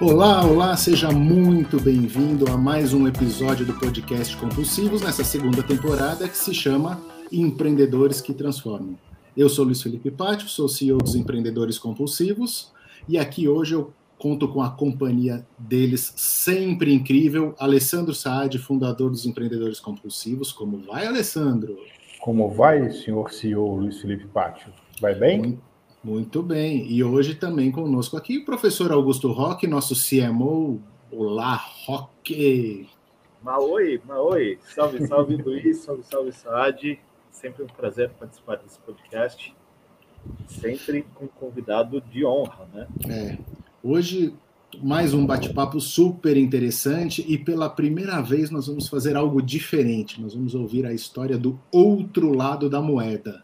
Olá, olá, seja muito bem-vindo a mais um episódio do podcast Compulsivos nessa segunda temporada que se chama Empreendedores que Transformam. Eu sou Luiz Felipe Pátio, sou CEO dos Empreendedores Compulsivos e aqui hoje eu conto com a companhia deles sempre incrível, Alessandro Saad, fundador dos Empreendedores Compulsivos. Como vai, Alessandro? Como vai, senhor CEO Luiz Felipe Pátio? Vai bem? Muito, muito bem. E hoje também conosco aqui o professor Augusto Roque, nosso CMO. Olá, Roque! Maoi, Maoi. Salve, salve, Luiz. Salve, salve, Saad. Sempre um prazer participar desse podcast. Sempre com um convidado de honra, né? É. Hoje, mais um bate-papo super interessante e pela primeira vez nós vamos fazer algo diferente. Nós vamos ouvir a história do outro lado da moeda.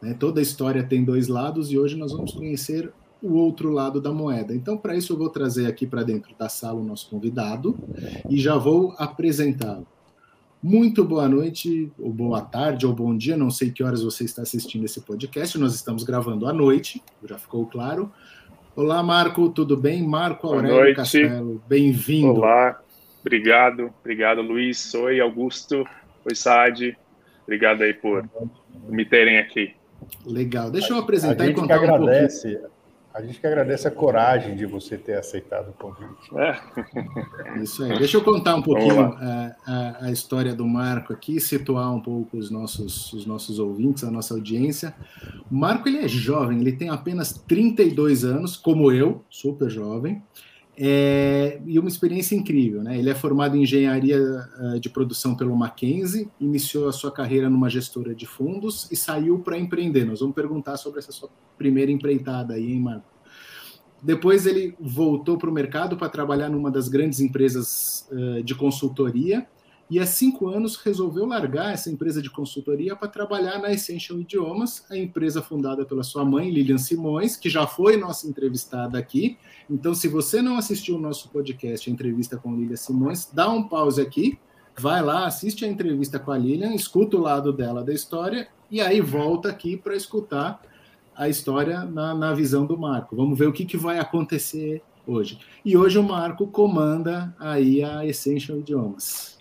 Né? Toda história tem dois lados e hoje nós vamos conhecer o outro lado da moeda. Então, para isso, eu vou trazer aqui para dentro da sala o nosso convidado e já vou apresentá-lo. Muito boa noite, ou boa tarde, ou bom dia, não sei que horas você está assistindo esse podcast, nós estamos gravando à noite, já ficou claro. Olá, Marco, tudo bem? Marco Aurélio Castelo, bem-vindo. Olá, obrigado, obrigado, Luiz. Oi, Augusto. Oi, Saad. Obrigado aí por me terem aqui. Legal, deixa eu apresentar e contar um pouquinho. A gente que agradece a coragem de você ter aceitado o convite. É. Isso aí. Deixa eu contar um pouquinho a, a, a, história do Marco aqui, situar um pouco os nossos, os nossos ouvintes, a nossa audiência. O Marco ele é jovem, ele tem apenas 32 anos, como eu, super jovem. É, e uma experiência incrível, né? Ele é formado em engenharia uh, de produção pelo Mackenzie, iniciou a sua carreira numa gestora de fundos e saiu para empreender. Nós vamos perguntar sobre essa sua primeira empreitada aí, hein, Marco? Depois ele voltou para o mercado para trabalhar numa das grandes empresas uh, de consultoria e há cinco anos resolveu largar essa empresa de consultoria para trabalhar na Essential Idiomas, a empresa fundada pela sua mãe, Lilian Simões, que já foi nossa entrevistada aqui. Então, se você não assistiu o nosso podcast, a entrevista com Lilian Simões, dá um pause aqui, vai lá, assiste a entrevista com a Lilian, escuta o lado dela da história e aí volta aqui para escutar a história na, na visão do Marco. Vamos ver o que, que vai acontecer hoje. E hoje o Marco comanda aí a Essential Idiomas.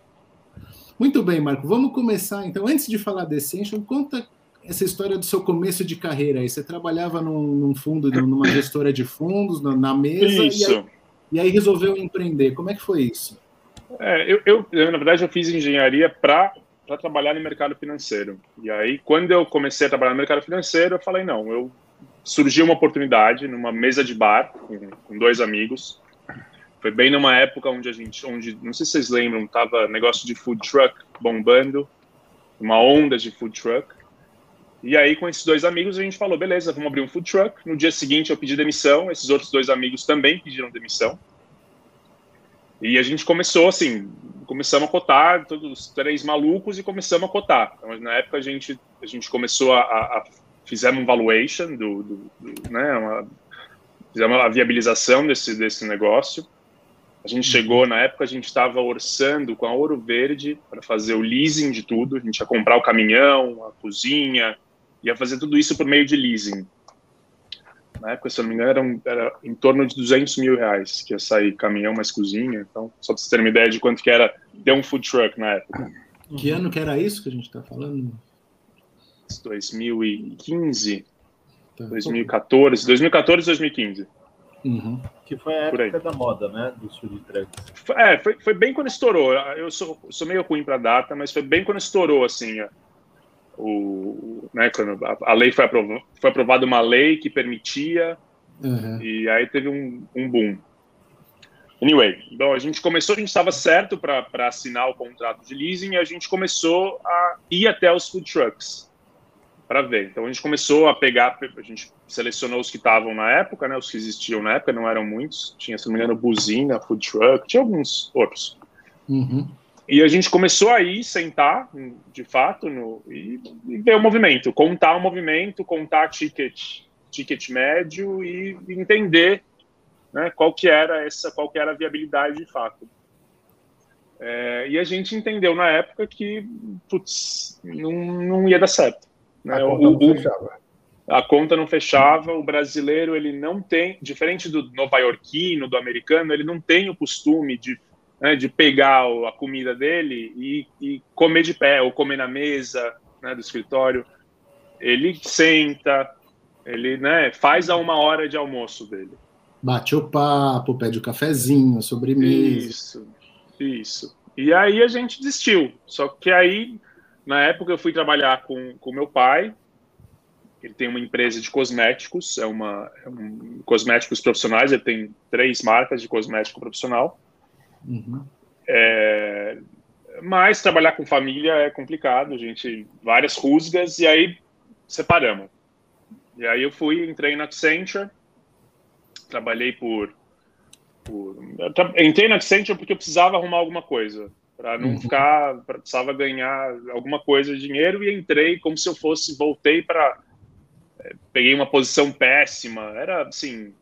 Muito bem, Marco. Vamos começar então. Antes de falar da Essential, conta essa história do seu começo de carreira aí. Você trabalhava num, num fundo, numa gestora de fundos, na, na mesa, isso. E, aí, e aí resolveu empreender. Como é que foi isso? É, eu, eu, eu, na verdade, eu fiz engenharia para para trabalhar no mercado financeiro. E aí, quando eu comecei a trabalhar no mercado financeiro, eu falei, não, eu surgiu uma oportunidade numa mesa de bar com, com dois amigos foi bem numa época onde a gente, onde, não sei se vocês lembram, tava negócio de food truck bombando, uma onda de food truck. E aí, com esses dois amigos, a gente falou: beleza, vamos abrir um food truck. No dia seguinte, eu pedi demissão, esses outros dois amigos também pediram demissão. E a gente começou assim: começamos a cotar, todos os três malucos, e começamos a cotar. Então, na época, a gente, a gente começou a. a, a fizemos um valuation, do, do, do né, uma, fizemos a viabilização desse, desse negócio. A gente chegou, na época, a gente estava orçando com a Ouro Verde para fazer o leasing de tudo. A gente ia comprar o caminhão, a cozinha, ia fazer tudo isso por meio de leasing. Na época, se eu não me engano, era, um, era em torno de 200 mil reais que ia sair caminhão mais cozinha. Então, só para vocês terem uma ideia de quanto que era ter um food truck na época. Que ano que era isso que a gente está falando? 2015, tá. 2014, 2014, 2015. Uhum. Que foi a época da moda, né? Dos food trucks. É, foi, foi bem quando estourou. Eu sou, sou meio ruim para data, mas foi bem quando estourou, assim, o, né, quando a, a lei foi aprovada, foi aprovada uma lei que permitia, uhum. e aí teve um, um boom. Anyway, então a gente começou, a gente estava certo para assinar o contrato de leasing e a gente começou a ir até os food trucks para ver. Então a gente começou a pegar, a gente selecionou os que estavam na época, né, os que existiam na época, não eram muitos, tinha, se não me engano, Buzina, Food Truck, tinha alguns outros. Uhum. E a gente começou a ir, sentar, de fato, no, e, e, ver o movimento, contar o movimento, contar ticket, ticket médio e, e entender né, qual que era essa, qual que era a viabilidade de fato. É, e a gente entendeu na época que, putz, não, não ia dar certo. Né? O, o, a conta não fechava. O brasileiro ele não tem, diferente do nova-iorquino, do americano, ele não tem o costume de, né, de pegar a comida dele e, e, comer de pé ou comer na mesa né, do escritório. Ele senta, ele né, faz a uma hora de almoço dele. Bate o papo, pede o um cafezinho, sobremesa. Isso, isso. E aí a gente desistiu. Só que aí, na época, eu fui trabalhar com o meu pai, ele tem uma empresa de cosméticos, é uma é um, cosméticos profissionais. Ele tem três marcas de cosmético profissional. Uhum. É, mas trabalhar com família é complicado, a gente várias rusgas e aí separamos. E aí eu fui, entrei na Accenture, trabalhei por, por entrei na Accenture porque eu precisava arrumar alguma coisa para não uhum. ficar, precisava ganhar alguma coisa de dinheiro e entrei como se eu fosse, voltei para peguei uma posição péssima, era assim,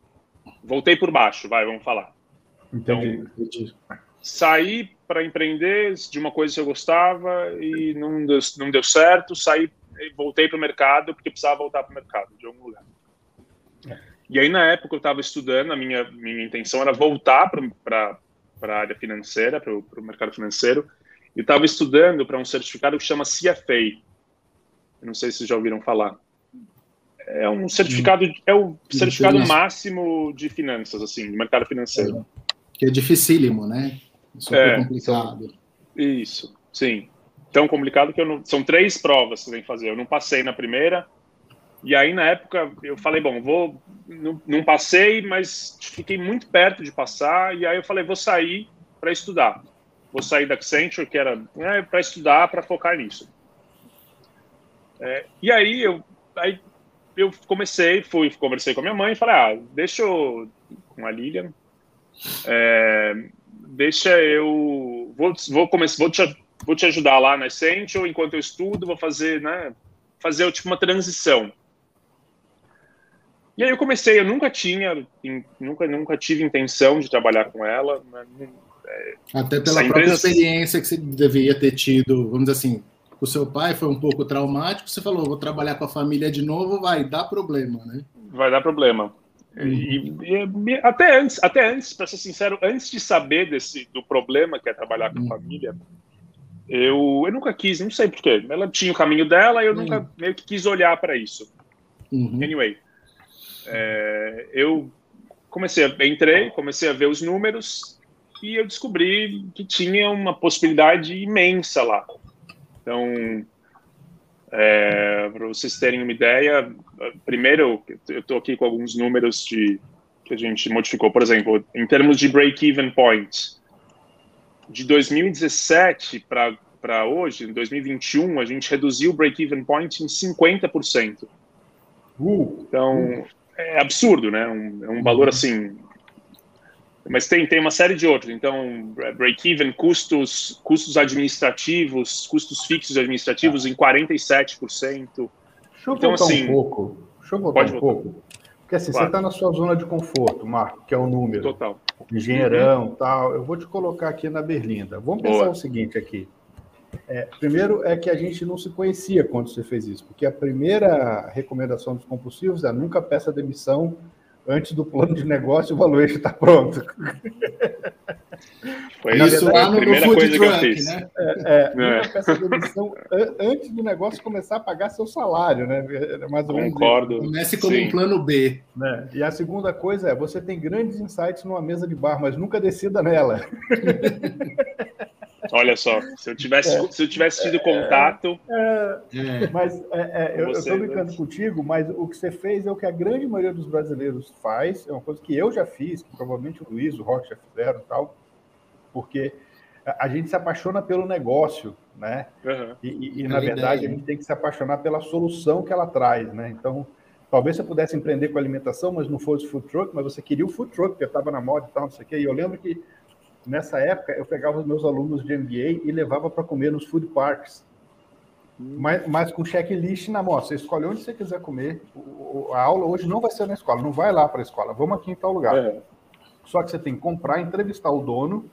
voltei por baixo, vai, vamos falar. Entendi. Então, saí para empreender de uma coisa que eu gostava e não deu, não deu certo, saí voltei para o mercado porque precisava voltar para o mercado de algum lugar. É. E aí, na época, eu estava estudando, a minha, minha intenção era voltar para a área financeira, para o mercado financeiro, e estava estudando para um certificado que chama CFA. Eu não sei se já ouviram falar é um certificado, é o certificado máximo de finanças, assim, de mercado financeiro. É, que é dificílimo, né? Super é, complicado. Isso, sim. Tão complicado que eu não, são três provas que você tem que fazer. Eu não passei na primeira, e aí na época eu falei, bom, vou, não, não passei, mas fiquei muito perto de passar, e aí eu falei, vou sair para estudar. Vou sair da Accenture, que era né, para estudar, para focar nisso. É, e aí eu aí eu comecei, fui, conversei com a minha mãe e falei, ah, deixa eu, com a Lilian, é, deixa eu, vou, vou começar, vou te, vou te ajudar lá na Essential, enquanto eu estudo, vou fazer, né, fazer tipo uma transição. E aí eu comecei, eu nunca tinha, nunca, nunca tive intenção de trabalhar com ela. Né, Até pela própria experiência que você deveria ter tido, vamos dizer assim, o seu pai foi um pouco traumático, você falou, vou trabalhar com a família de novo, vai dar problema, né? Vai dar problema. Uhum. E, e, até antes, até antes, para ser sincero, antes de saber desse do problema que é trabalhar com uhum. família, eu, eu nunca quis, não sei porquê. Ela tinha o caminho dela e eu uhum. nunca meio que quis olhar para isso. Uhum. Anyway, é, eu comecei, a, entrei, comecei a ver os números e eu descobri que tinha uma possibilidade imensa lá. Então, é, para vocês terem uma ideia, primeiro, eu estou aqui com alguns números de, que a gente modificou. Por exemplo, em termos de break-even point, de 2017 para hoje, em 2021, a gente reduziu o break-even point em 50%. Uh, então, é absurdo, né? Um, é um valor assim mas tem, tem uma série de outros. Então, break-even, custos, custos administrativos, custos fixos administrativos ah. em 47%. Deixa eu então, voltar assim, um pouco. Deixa eu voltar um voltar. pouco. Porque assim, claro. você está na sua zona de conforto, Marco, que é o número. Total. Engenheirão, uhum. tal. Eu vou te colocar aqui na Berlinda. Vamos pensar Boa. o seguinte aqui. É, primeiro é que a gente não se conhecia quando você fez isso, porque a primeira recomendação dos compulsivos é nunca peça demissão antes do plano de negócio, o valuation está pronto. Foi isso lá no, no food truck, né? É, é, é. peça de emissão antes do negócio começar a pagar seu salário, né? É mais ou menos Concordo. Comece como Sim. um plano B. Né? E a segunda coisa é, você tem grandes insights numa mesa de bar, mas nunca decida nela. Olha só, se eu tivesse, é, se eu tivesse tido contato. É, é, mas é, é eu estou brincando né? contigo, mas o que você fez é o que a grande maioria dos brasileiros faz, é uma coisa que eu já fiz, que provavelmente o Luiz, o Rock já fizeram e tal, porque a gente se apaixona pelo negócio, né? Uhum. E, e, e na verdade ideia. a gente tem que se apaixonar pela solução que ela traz, né? Então, talvez você pudesse empreender com alimentação, mas não fosse food truck, mas você queria o food truck, porque estava na moda e tal, não sei o quê. E eu lembro que nessa época, eu pegava os meus alunos de MBA e levava para comer nos food parks. Hum. Mas, mas, com checklist na mão. Você escolhe onde você quiser comer. O, a aula hoje não vai ser na escola, não vai lá para a escola. Vamos aqui em tal lugar. É. Só que você tem que comprar, entrevistar o dono,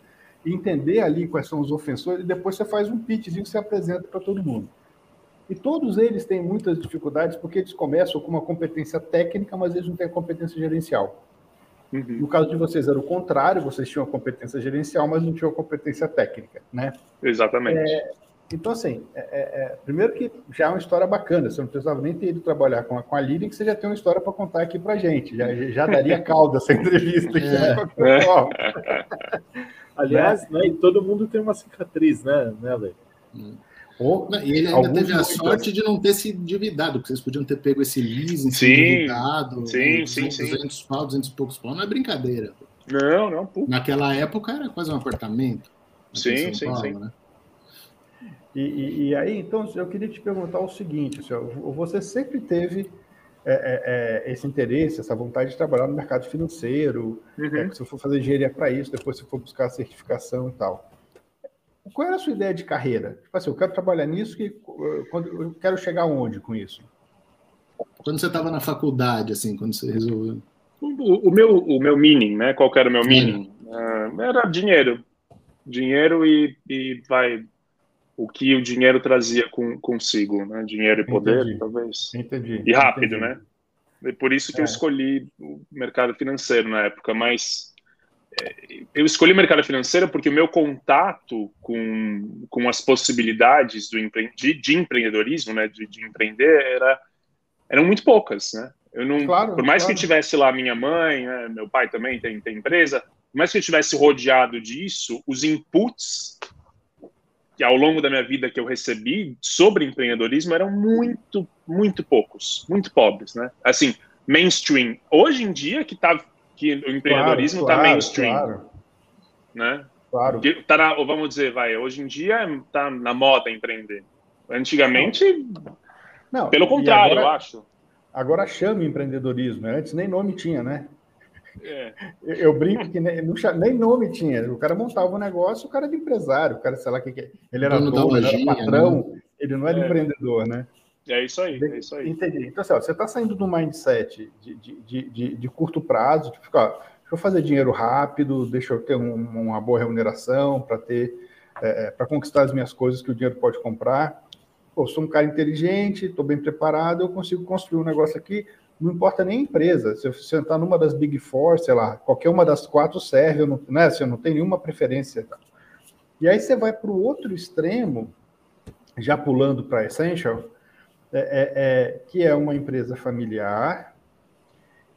entender ali quais são os ofensores e depois você faz um pitchzinho que você apresenta para todo mundo. E todos eles têm muitas dificuldades porque eles começam com uma competência técnica, mas eles não têm competência gerencial. Uhum. No caso de vocês era o contrário, vocês tinham competência gerencial, mas não tinham competência técnica, né? Exatamente. É, então, assim, é, é, é primeiro que já é uma história bacana, você não precisava nem ter ido trabalhar com a, com a Lilian, que você já tem uma história para contar aqui para gente, já, já daria calda essa entrevista aqui, é. é. Aliás, né? né, todo mundo tem uma cicatriz, né, né Lê? Hum. Ou, e ele ainda teve a sorte de não ter se endividado, porque vocês podiam ter pego esse leasing, sim, endividado, sim, sim, 200 sim. 200 pau, 200 e poucos pau, não é brincadeira. Não, não. Pô. Naquela época era quase um apartamento. Sim, sim, Paulo, sim. Né? E, e, e, aí, então, eu queria te perguntar o seguinte, senhor, você sempre teve é, é, é, esse interesse, essa vontade de trabalhar no mercado financeiro, uhum. é, se for fazer engenharia para isso, depois se for buscar a certificação e tal. Qual era a sua ideia de carreira? Tipo assim, eu quero trabalhar nisso, que, quando, eu quero chegar onde com isso? Quando você estava na faculdade, assim, quando você resolveu? O, o, meu, o meu meaning, né? Qual era o meu meaning? Uh, era dinheiro. Dinheiro e, e vai o que o dinheiro trazia com, consigo, né? Dinheiro e poder, Entendi. talvez. Entendi. E rápido, Entendi. né? E por isso que é. eu escolhi o mercado financeiro na época, mas é, eu escolhi o mercado financeiro porque o meu contato com, com as possibilidades do empre, de, de empreendedorismo, né, de, de, empreender, era, eram muito poucas, né? Eu não, claro, por mais claro. que eu tivesse lá minha mãe, né, meu pai também tem, tem empresa, por mais que eu tivesse rodeado disso, os inputs que ao longo da minha vida que eu recebi sobre empreendedorismo eram muito, muito poucos, muito pobres, né? Assim, mainstream. Hoje em dia que tá que o empreendedorismo está claro, mainstream, claro. né? Claro. Que tá na, vamos dizer, vai, hoje em dia está na moda empreender. Antigamente, não, pelo contrário, agora, eu acho. Agora chama empreendedorismo, né? antes nem nome tinha, né? É. Eu brinco que nem, nem, nome tinha. O cara montava um negócio, o cara era empresário, o cara, sei lá, que, que ele era dono, ele era patrão, né? ele não era é. empreendedor, né? É isso aí, é isso aí. Entendi. Então, assim, ó, você está saindo do mindset de, de, de, de, curto prazo, de ficar, deixa eu fazer dinheiro rápido, deixa eu ter um, uma boa remuneração para ter, é, é para conquistar as minhas coisas que o dinheiro pode comprar. Pô, sou um cara inteligente, estou bem preparado, eu consigo construir um negócio aqui, não importa nem a empresa. Se você entrar numa das Big Four, sei lá, qualquer uma das quatro serve, eu não, né? Você não tem nenhuma preferência. E aí você vai para o outro extremo, já pulando para Essential, é, é, é, que é uma empresa familiar,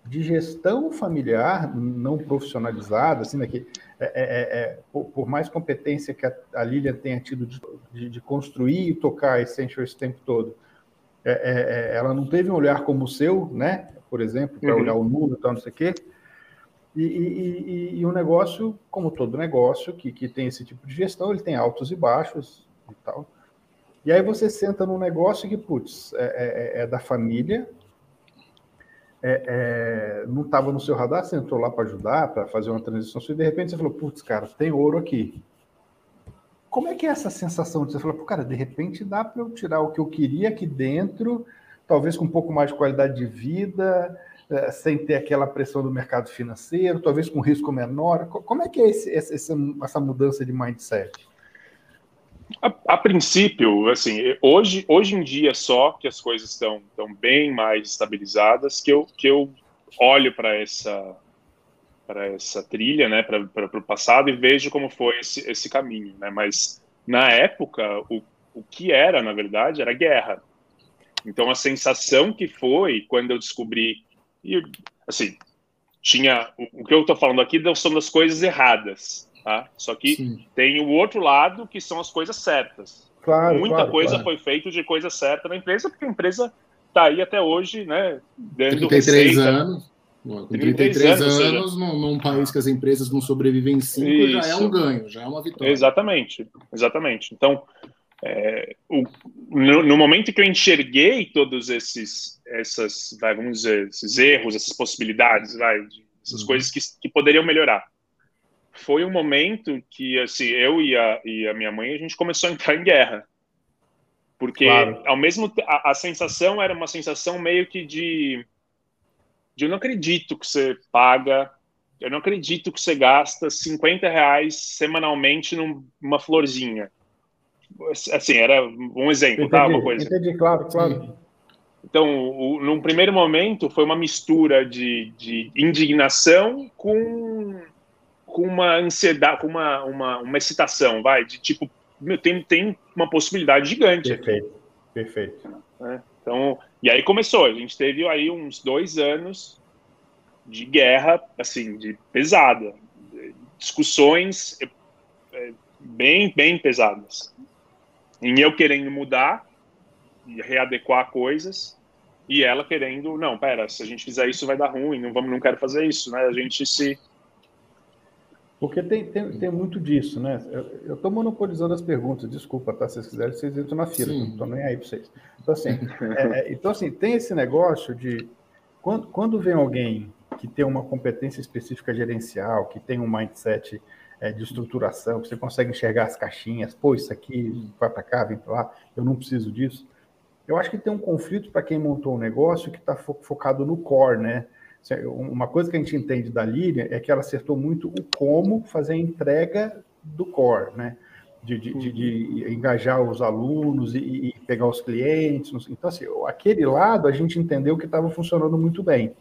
de gestão familiar, não profissionalizada, assim, né, que, é, é, é por, por, mais competência que a, a Lilian tenha tido de, de, de construir e tocar a Essential esse tempo todo, ela não teve um olhar como o seu, né? Por exemplo, para uhum. olhar o número e tal, não sei o quê. E, e, e, e, um negócio, como todo negócio, que, que tem esse tipo de gestão, ele tem altos e baixos e tal. E aí você senta num negócio que, putz, é, é, é da família, é, é, não estava no seu radar, você entrou lá para ajudar, para fazer uma transição, e de repente você falou, putz, cara, tem ouro aqui. Como é que é essa sensação de você falar, cara, de repente dá para eu tirar o que eu queria aqui dentro, talvez com um pouco mais de qualidade de vida, é, sem ter aquela pressão do mercado financeiro, talvez com risco menor. Como é que é esse, essa, essa mudança de mindset? A, a, princípio, assim, hoje, hoje em dia só que as coisas estão, estão bem mais estabilizadas, que eu, que eu olho para essa para essa trilha, né, para o passado e vejo como foi esse, esse caminho, né? Mas na época o, o que era, na verdade, era guerra. Então a sensação que foi quando eu descobri e assim tinha o, o que eu estou falando aqui são das coisas erradas, tá? Só que Sim. tem o outro lado que são as coisas certas. Claro, Muita claro, coisa claro. foi feita de coisa certa na empresa porque a empresa está aí até hoje, né? Dando 33 receita. anos com 33 anos, anos num, num, país que as empresas não sobrevivem em 5, já é um ganho, já é uma vitória. Exatamente, exatamente. Então, é, o, no, no, momento que eu enxerguei todos esses, essas, vai, vamos dizer, esses erros, essas possibilidades, vai, essas uhum. coisas que, que poderiam melhorar, foi um momento que, assim, eu e a, e a minha mãe, a gente começou a entrar em guerra. Porque, claro. ao mesmo a, a sensação era uma sensação meio que de de eu não acredito que você paga, eu não acredito que você gasta 50 reais semanalmente numa florzinha. assim, era um exemplo, tá? entendi, tá? Uma coisa. Entendi, claro, claro. Então, o, num primeiro momento, foi uma mistura de, de indignação com, com uma ansiedade, com uma, uma, uma excitação, vai, de tipo, meu, tem, tem uma possibilidade gigante. Perfeito, aqui. perfeito. É, então, e aí começou, a gente teve aí uns dois anos de guerra, assim, de pesada, discussões é, bem, bem pesadas. Em eu querendo mudar e readequar coisas, e ela querendo, não, pera, se a gente fizer isso vai dar ruim, não vamos, não quero fazer isso, né? A gente se porque tem, tem, tem muito disso, né? Eu estou monopolizando as perguntas, desculpa, tá? Se vocês quiserem, vocês entram na fila, não estou nem aí para vocês. Então assim, é, é, então, assim, tem esse negócio de quando, quando vem alguém que tem uma competência específica gerencial, que tem um mindset é, de estruturação, que você consegue enxergar as caixinhas, pô, isso aqui vai para cá, vem para lá, eu não preciso disso. Eu acho que tem um conflito para quem montou um negócio que está fo focado no core, né? Uma coisa que a gente entende da Líria é que ela acertou muito o como fazer a entrega do core, né? De, de, de, de engajar os alunos e, e, pegar os clientes. Então, assim, aquele lado a gente entendeu que estava funcionando muito bem.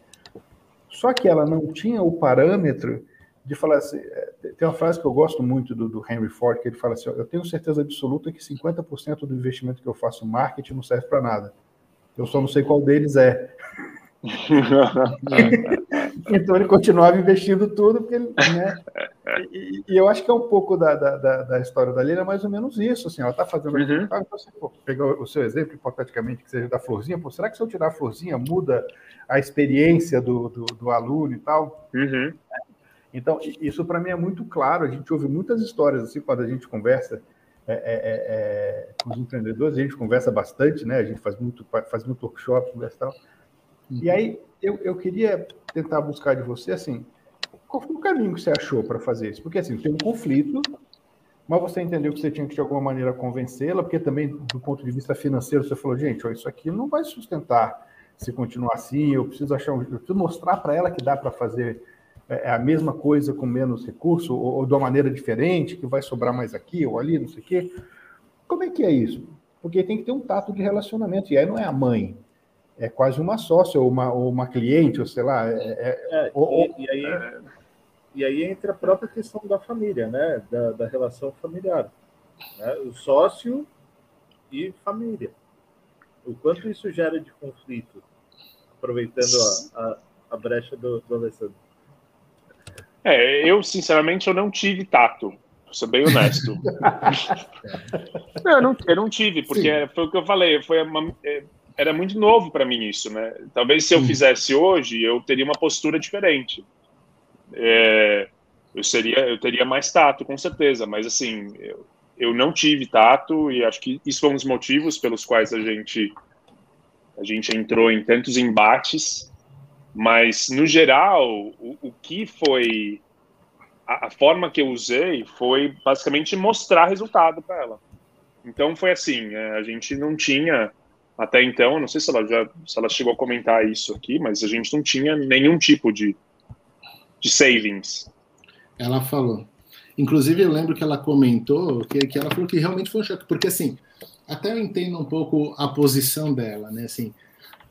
Só que ela não tinha o parâmetro de falar assim. É, tem uma frase que eu gosto muito do, do Henry Ford, que ele fala assim: Eu tenho certeza absoluta que 50% do investimento que eu faço em marketing não serve para nada. Eu só não sei qual deles é. então ele continuava investindo tudo, porque ele, né? E, e, eu acho que é um pouco da, da, da história da Lila, é mais ou menos isso. Assim, ela está fazendo. Uhum. Então, você pô, pegar o seu exemplo, hipoteticamente, que seja da florzinha, pô, será que se eu tirar a florzinha muda a experiência do, do, do aluno e tal? Uhum. Então, isso para mim é muito claro. A gente ouve muitas histórias assim quando a gente conversa. É, é, é, é com os empreendedores, a gente conversa bastante, né? A gente faz muito, faz muito workshop, conversa e tal. Uhum. E aí eu, eu queria tentar buscar de você assim, qual foi o caminho que você achou para fazer isso? Porque assim, tem um conflito, mas você entendeu que você tinha que de alguma maneira convencê-la, porque também do ponto de vista financeiro você falou, gente, ó, isso aqui não vai sustentar se continuar assim, eu preciso achar um, eu preciso mostrar para ela que dá para fazer é, é, a mesma coisa com menos recurso ou, ou de uma maneira diferente, que vai sobrar mais aqui ou ali, não sei o quê. Como é que é isso? Porque tem que ter um tato de relacionamento, e aí não é a mãe, é quase uma sócia ou uma, ou uma cliente, ou sei lá. É, é, é ou, e, e, aí, é. e aí entra a própria questão da família, né? Da, da relação familiar. Né? O sócio e família. O quanto isso gera de conflito, aproveitando a, a, a brecha do, do Alessandro. É, eu, sinceramente, eu não tive tato, vou ser bem honesto. não, eu não, eu não tive, porque Sim. foi o que eu falei, foi uma, é, era muito novo para mim isso, né? Talvez se eu fizesse hoje, eu teria uma postura diferente. É, eu seria, eu teria mais tato, com certeza, mas assim, eu, eu não tive tato e acho que isso foi um dos motivos pelos quais a gente a gente entrou em tantos embates, mas no geral, o, o que foi a, a forma que eu usei foi basicamente mostrar resultado para ela. Então foi assim, é, a gente não tinha até então, não sei se ela já se ela chegou a comentar isso aqui, mas a gente não tinha nenhum tipo de, de savings. Ela falou. Inclusive, eu lembro que ela comentou que, que ela falou que realmente foi um choque, porque assim, até eu entendo um pouco a posição dela, né? Assim,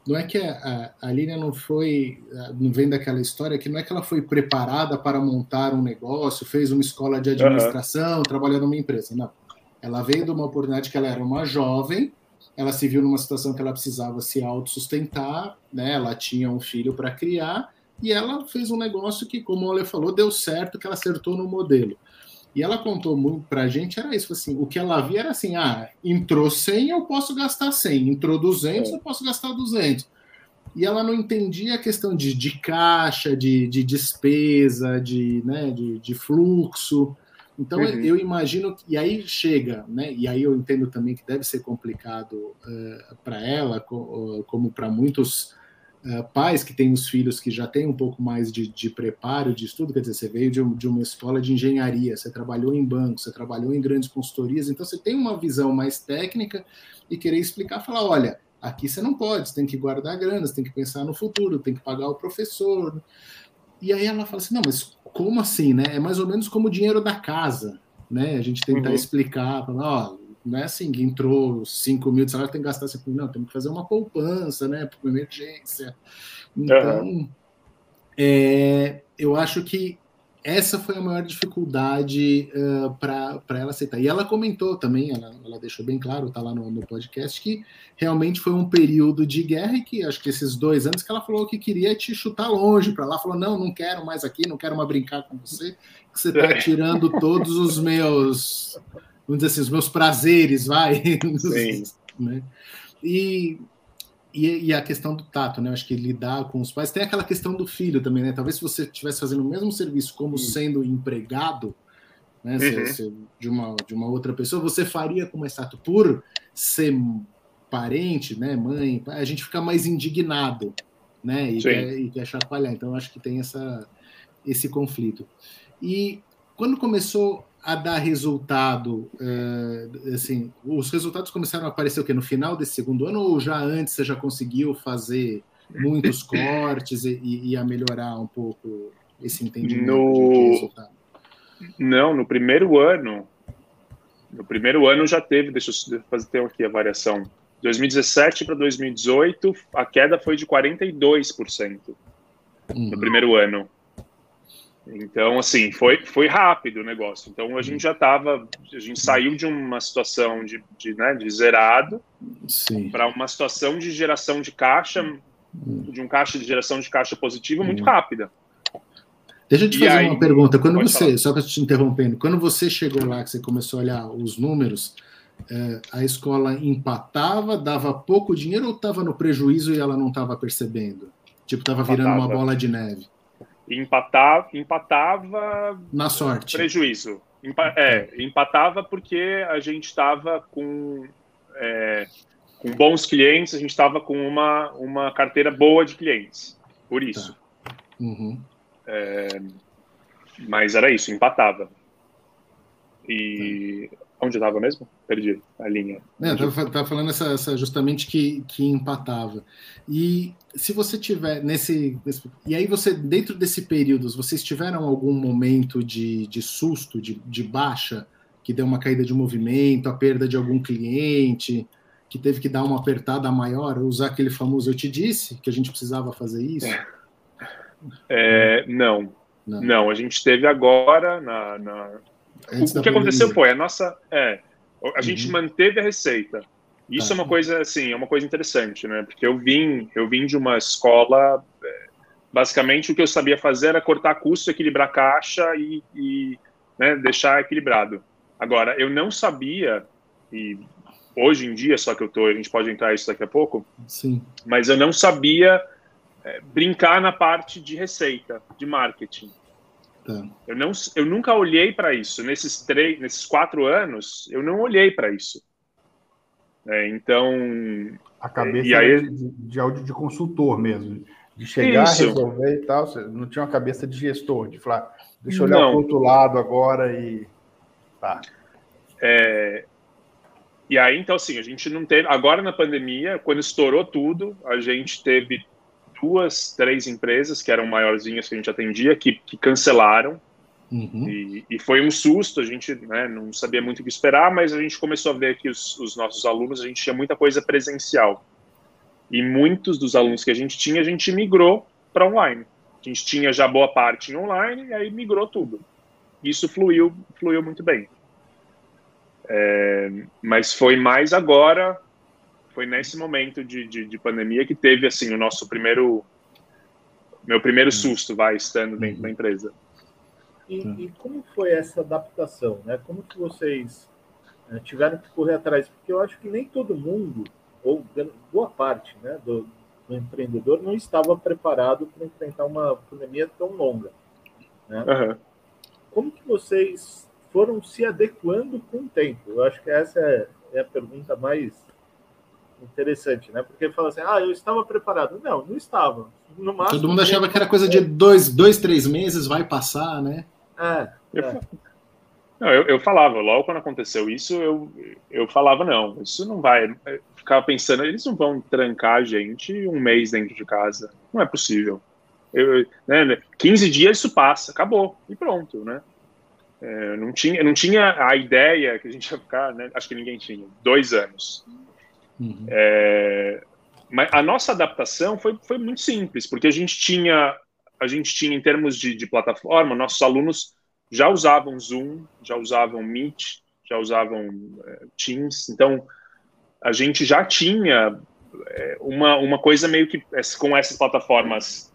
não é que a, a, não foi, não vem daquela história que não é que ela foi preparada para montar um negócio, fez uma escola de administração, uhum. trabalhou numa empresa. Não. Ela veio de uma oportunidade que ela era uma jovem, ela se viu numa situação que ela precisava se autossustentar, né? Ela tinha um filho para criar e ela fez um negócio que, como o Ale falou, deu certo, que ela acertou no modelo. E ela contou muito para a gente, era isso, assim, o que ela via era assim, ah, entrou 100, eu posso gastar 100, entrou 200, é. eu posso gastar 200. E ela não entendia a questão de, de caixa, de, de despesa, de, né, de, de fluxo. Então uhum. eu imagino que, e aí chega, né? E aí eu entendo também que deve ser complicado uh, eh, para ela, co como para muitos uh, pais que têm os filhos que já têm um pouco mais de, de preparo de estudo, quer dizer, você veio de, de, uma escola de engenharia, você trabalhou em banco, você trabalhou em grandes consultorias, então você tem uma visão mais técnica e querer explicar, falar, olha, aqui você não pode, você tem que guardar grana, você tem que pensar no futuro, tem que pagar o professor. E aí ela fala assim, não, mas como assim, né? É mais ou menos como o dinheiro da casa, né? A gente tentar uhum. explicar, falar, ó, não é assim, que entrou 5 mil de salário, tem que gastar 5 mil. Não, tem que fazer uma poupança, né? Para emergência. Então, uhum. é, eu acho que essa foi a maior dificuldade uh, para ela aceitar. E ela comentou também, ela, ela deixou bem claro, está lá no, no, podcast, que realmente foi um período de guerra e que acho que esses dois anos que ela falou que queria te chutar longe para lá, falou: não, não quero mais aqui, não quero mais brincar com você, que você está tirando todos os meus, vamos dizer assim, os meus prazeres, vai. Sim. né? E e, e, a questão do tato, né? Eu acho que lidar com os pais. Tem aquela questão do filho também, né? Talvez se você estivesse fazendo o mesmo serviço como sendo empregado, né? Uhum. Se, de, uma, de uma outra pessoa, você faria com mais tato. Por ser parente, né? Mãe, a gente fica mais indignado, né? E, quer, e quer chacoalhar. Então, acho que tem essa, esse conflito. E quando começou a dar resultado, é, assim, os resultados começaram a aparecer o quê? No final desse segundo ano ou já antes você já conseguiu fazer muitos cortes e, e a melhorar um pouco esse entendimento no... de resultado? Não, no primeiro ano, no primeiro ano já teve, deixa eu fazer aqui a variação. 2017 para 2018, a queda foi de 42% uhum. no primeiro ano. Então, assim, foi, foi rápido o negócio. Então, a gente já estava, a gente saiu de uma situação de, de, né, de zerado para uma situação de geração de caixa, de um caixa de geração de caixa positiva muito hum. rápida. Deixa eu te e fazer aí, uma pergunta. Quando você, falar. só para te interrompendo, quando você chegou lá, que você começou a olhar os números, é, a escola empatava, dava pouco dinheiro ou estava no prejuízo e ela não estava percebendo? Tipo, estava virando uma bola de neve? Empatava, empatava na sorte. Prejuízo. Empa é, empatava porque a gente estava com, é, com bons clientes, a gente estava com uma, uma carteira boa de clientes. Por isso. Tá. Uhum. É, mas era isso, empatava. E tá. Onde estava mesmo? Perdi a linha. É, falando essa, essa, justamente que, que empatava. E se você tiver nesse, nesse, E aí, você, dentro desse período, vocês tiveram algum momento de, de susto, de, de baixa, que deu uma caída de movimento, a perda de algum cliente, que teve que dar uma apertada maior, usar aquele famoso eu te disse que a gente precisava fazer isso? É, não. não. Não, a gente teve agora na. na... O, o que aconteceu foi a nossa. É, a gente uhum. manteve a receita isso é uma coisa assim, é uma coisa interessante, né? Porque eu vim, eu vim de uma escola, é, basicamente o que eu sabia fazer era cortar custo, equilibrar caixa e, e né, deixar equilibrado. Agora, eu não sabia e hoje em dia só que eu tô, a gente pode entrar isso daqui a pouco. Sim. Mas eu não sabia é, brincar na parte de receita, de marketing. Tá. Eu não, eu nunca olhei para isso nesses três, nesses quatro anos. Eu não olhei para isso. É, então. A cabeça e aí, de, de áudio de consultor mesmo, de chegar isso. a resolver e tal. Você não tinha uma cabeça de gestor, de falar, deixa eu olhar para o outro lado agora e. Tá. É, e aí, então, assim, a gente não teve. Agora na pandemia, quando estourou tudo, a gente teve duas, três empresas que eram maiorzinhas que a gente atendia, que, que cancelaram Uhum. E, e, foi um susto, a gente né, não sabia muito o que esperar, mas a gente começou a ver que os, os, nossos alunos, a gente tinha muita coisa presencial. E muitos dos alunos que a gente tinha, a gente migrou para online. A gente tinha já boa parte em online e aí migrou tudo. Isso fluiu, fluiu muito bem. É, mas foi mais agora, foi nesse momento de, de, de, pandemia que teve assim o nosso primeiro, meu primeiro uhum. susto, vai estando dentro da uhum. empresa. E, tá. e, como foi essa adaptação? Né? Como que vocês né, tiveram que correr atrás? Porque eu acho que nem todo mundo, ou boa parte né, do, do empreendedor, não estava preparado para enfrentar uma pandemia tão longa. Né? Uhum. Como que vocês foram se adequando com o tempo? Eu acho que essa é, é a pergunta mais interessante, né? Porque fala assim, ah, eu estava preparado. Não, não estava. Máximo, Todo mundo achava que era coisa de dois, dois, três meses, vai passar, né? É, eu, é. Não, eu, eu, falava, logo quando aconteceu isso, eu, eu falava, não, isso não vai. Eu ficava pensando, eles não vão trancar a gente um mês dentro de casa. Não é possível. Eu, né, 15 dias isso passa, acabou, e pronto, né? É, não, tinha, não tinha a ideia que a gente ia ficar, né? acho que ninguém tinha, dois anos. Uhum. É, mas a nossa adaptação foi, foi muito simples, porque a gente tinha, a gente tinha em termos de, de plataforma, nossos alunos já usavam Zoom, já usavam Meet, já usavam é, Teams, então a gente já tinha é, uma, uma coisa meio que com essas plataformas,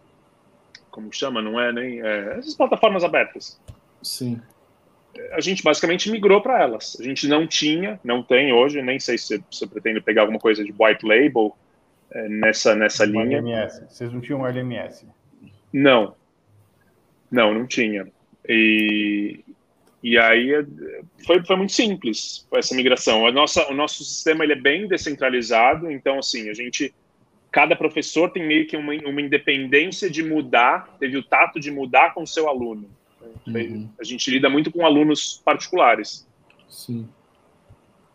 como chama, não é nem é, essas plataformas abertas. Sim. A gente basicamente migrou para elas. A gente não tinha, não tem hoje, nem sei se você pretende pegar alguma coisa de white label é, nessa nessa linha. LMS. Vocês não tinham LMS? Não, não, não tinha. E, e aí foi, foi muito simples essa migração. A nossa, o nosso sistema ele é bem descentralizado, então assim, a gente cada professor tem meio que uma, uma independência de mudar, teve o tato de mudar com o seu aluno. Uhum. A gente lida muito com alunos particulares. Sim.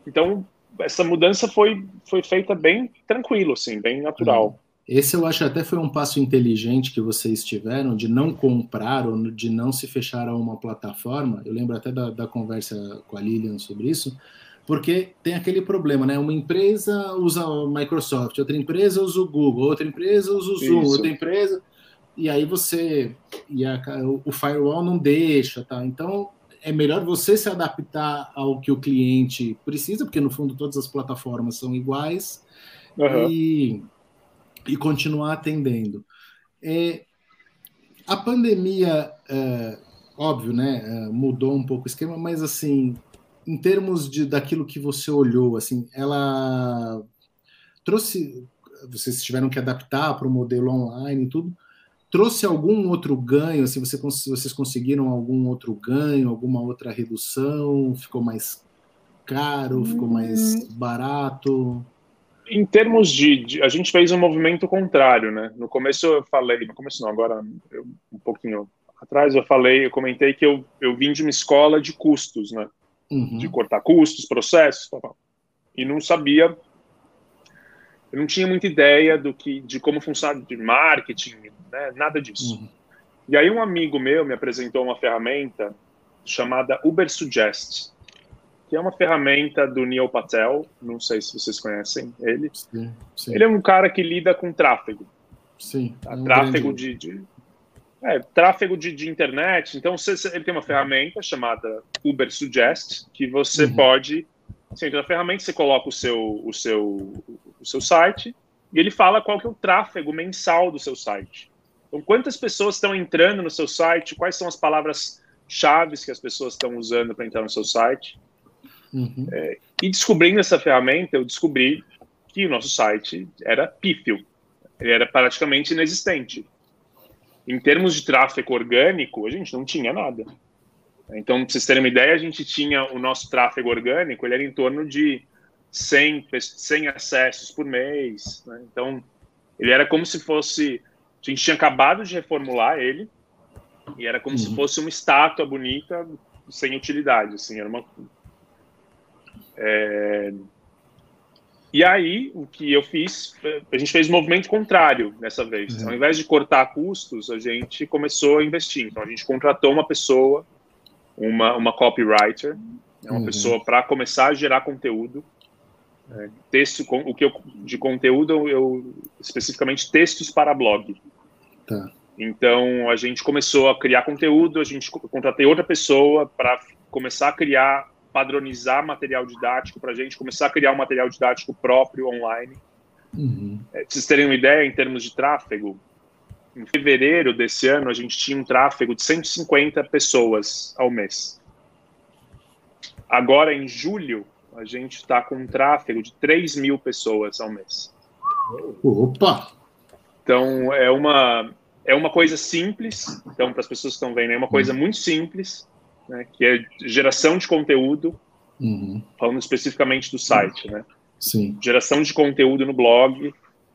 Então, essa mudança foi, foi feita bem tranquilo, assim, bem natural. Uhum. Esse eu acho até foi um passo inteligente que vocês tiveram de não comprar ou de não se fechar a uma plataforma. Eu lembro até da, da conversa com a Lilian sobre isso, porque tem aquele problema, né? Uma empresa usa o Microsoft, outra empresa usa o Google, outra empresa usa o Zoom, isso. outra empresa. E aí você. E a, o firewall não deixa, tá? Então é melhor você se adaptar ao que o cliente precisa, porque no fundo todas as plataformas são iguais. Uhum. E e continuar atendendo. É, a pandemia, é, óbvio, né, é, mudou um pouco o esquema, mas assim, em termos de daquilo que você olhou, assim, ela trouxe, vocês tiveram que adaptar para o modelo online e tudo, trouxe algum outro ganho? Assim, você, vocês conseguiram algum outro ganho, alguma outra redução? Ficou mais caro? Ficou mais hum. barato? em termos de, de, a gente fez um movimento contrário, né? No começo eu falei, no começo não, agora eu, um pouquinho atrás eu falei, eu comentei que eu, eu vim de uma escola de custos, né? Uhum. De cortar custos, processos, tal, tal. e não sabia, eu não tinha muita ideia do que, de como funciona de marketing, né? Nada disso. Uhum. E aí um amigo meu me apresentou uma ferramenta chamada Uber Suggest que é uma ferramenta do Neil Patel, não sei se vocês conhecem ele. Sim, sim. Ele é um cara que lida com tráfego. Sim. Tá? É um tráfego grande... de, de, é, tráfego de, de internet. Então, você, ele tem uma ferramenta chamada Uber Suggest, que você uhum. pode, você entra na ferramenta, você coloca o seu, o, seu, o seu site, e ele fala qual que é o tráfego mensal do seu site. Então, quantas pessoas estão entrando no seu site, quais são as palavras-chave que as pessoas estão usando para entrar no seu site. Uhum. É, e descobrindo essa ferramenta, eu descobri que o nosso site era pífio, ele era praticamente inexistente. Em termos de tráfego orgânico, a gente não tinha nada. Então, para vocês terem uma ideia, a gente tinha o nosso tráfego orgânico, ele era em torno de 100, 100 acessos por mês. Né? Então, ele era como se fosse. A gente tinha acabado de reformular ele, e era como uhum. se fosse uma estátua bonita sem utilidade. Assim, era uma é... E aí, o que eu fiz, a gente fez um movimento contrário dessa vez. Uhum. Ao invés de cortar custos, a gente começou a investir. Então, a gente contratou uma pessoa, uma, uma copywriter, né, uma uhum. pessoa para começar a gerar conteúdo. É, texto, o que eu, de conteúdo, eu especificamente textos para blog. Tá. Então, a gente começou a criar conteúdo, a gente contratei outra pessoa para começar a criar padronizar material didático para a gente começar a criar um material didático próprio online. Uhum. É, vocês terem uma ideia, em termos de tráfego, em fevereiro desse ano, a gente tinha um tráfego de 150 pessoas ao mês. Agora, em julho, a gente está com um tráfego de 3 mil pessoas ao mês. Opa! Então, é uma, é uma coisa simples. Então, para as pessoas que estão vendo, é uma coisa uhum. muito simples, né, que é geração de conteúdo, uhum. falando especificamente do site, né? Sim. Geração de conteúdo no blog.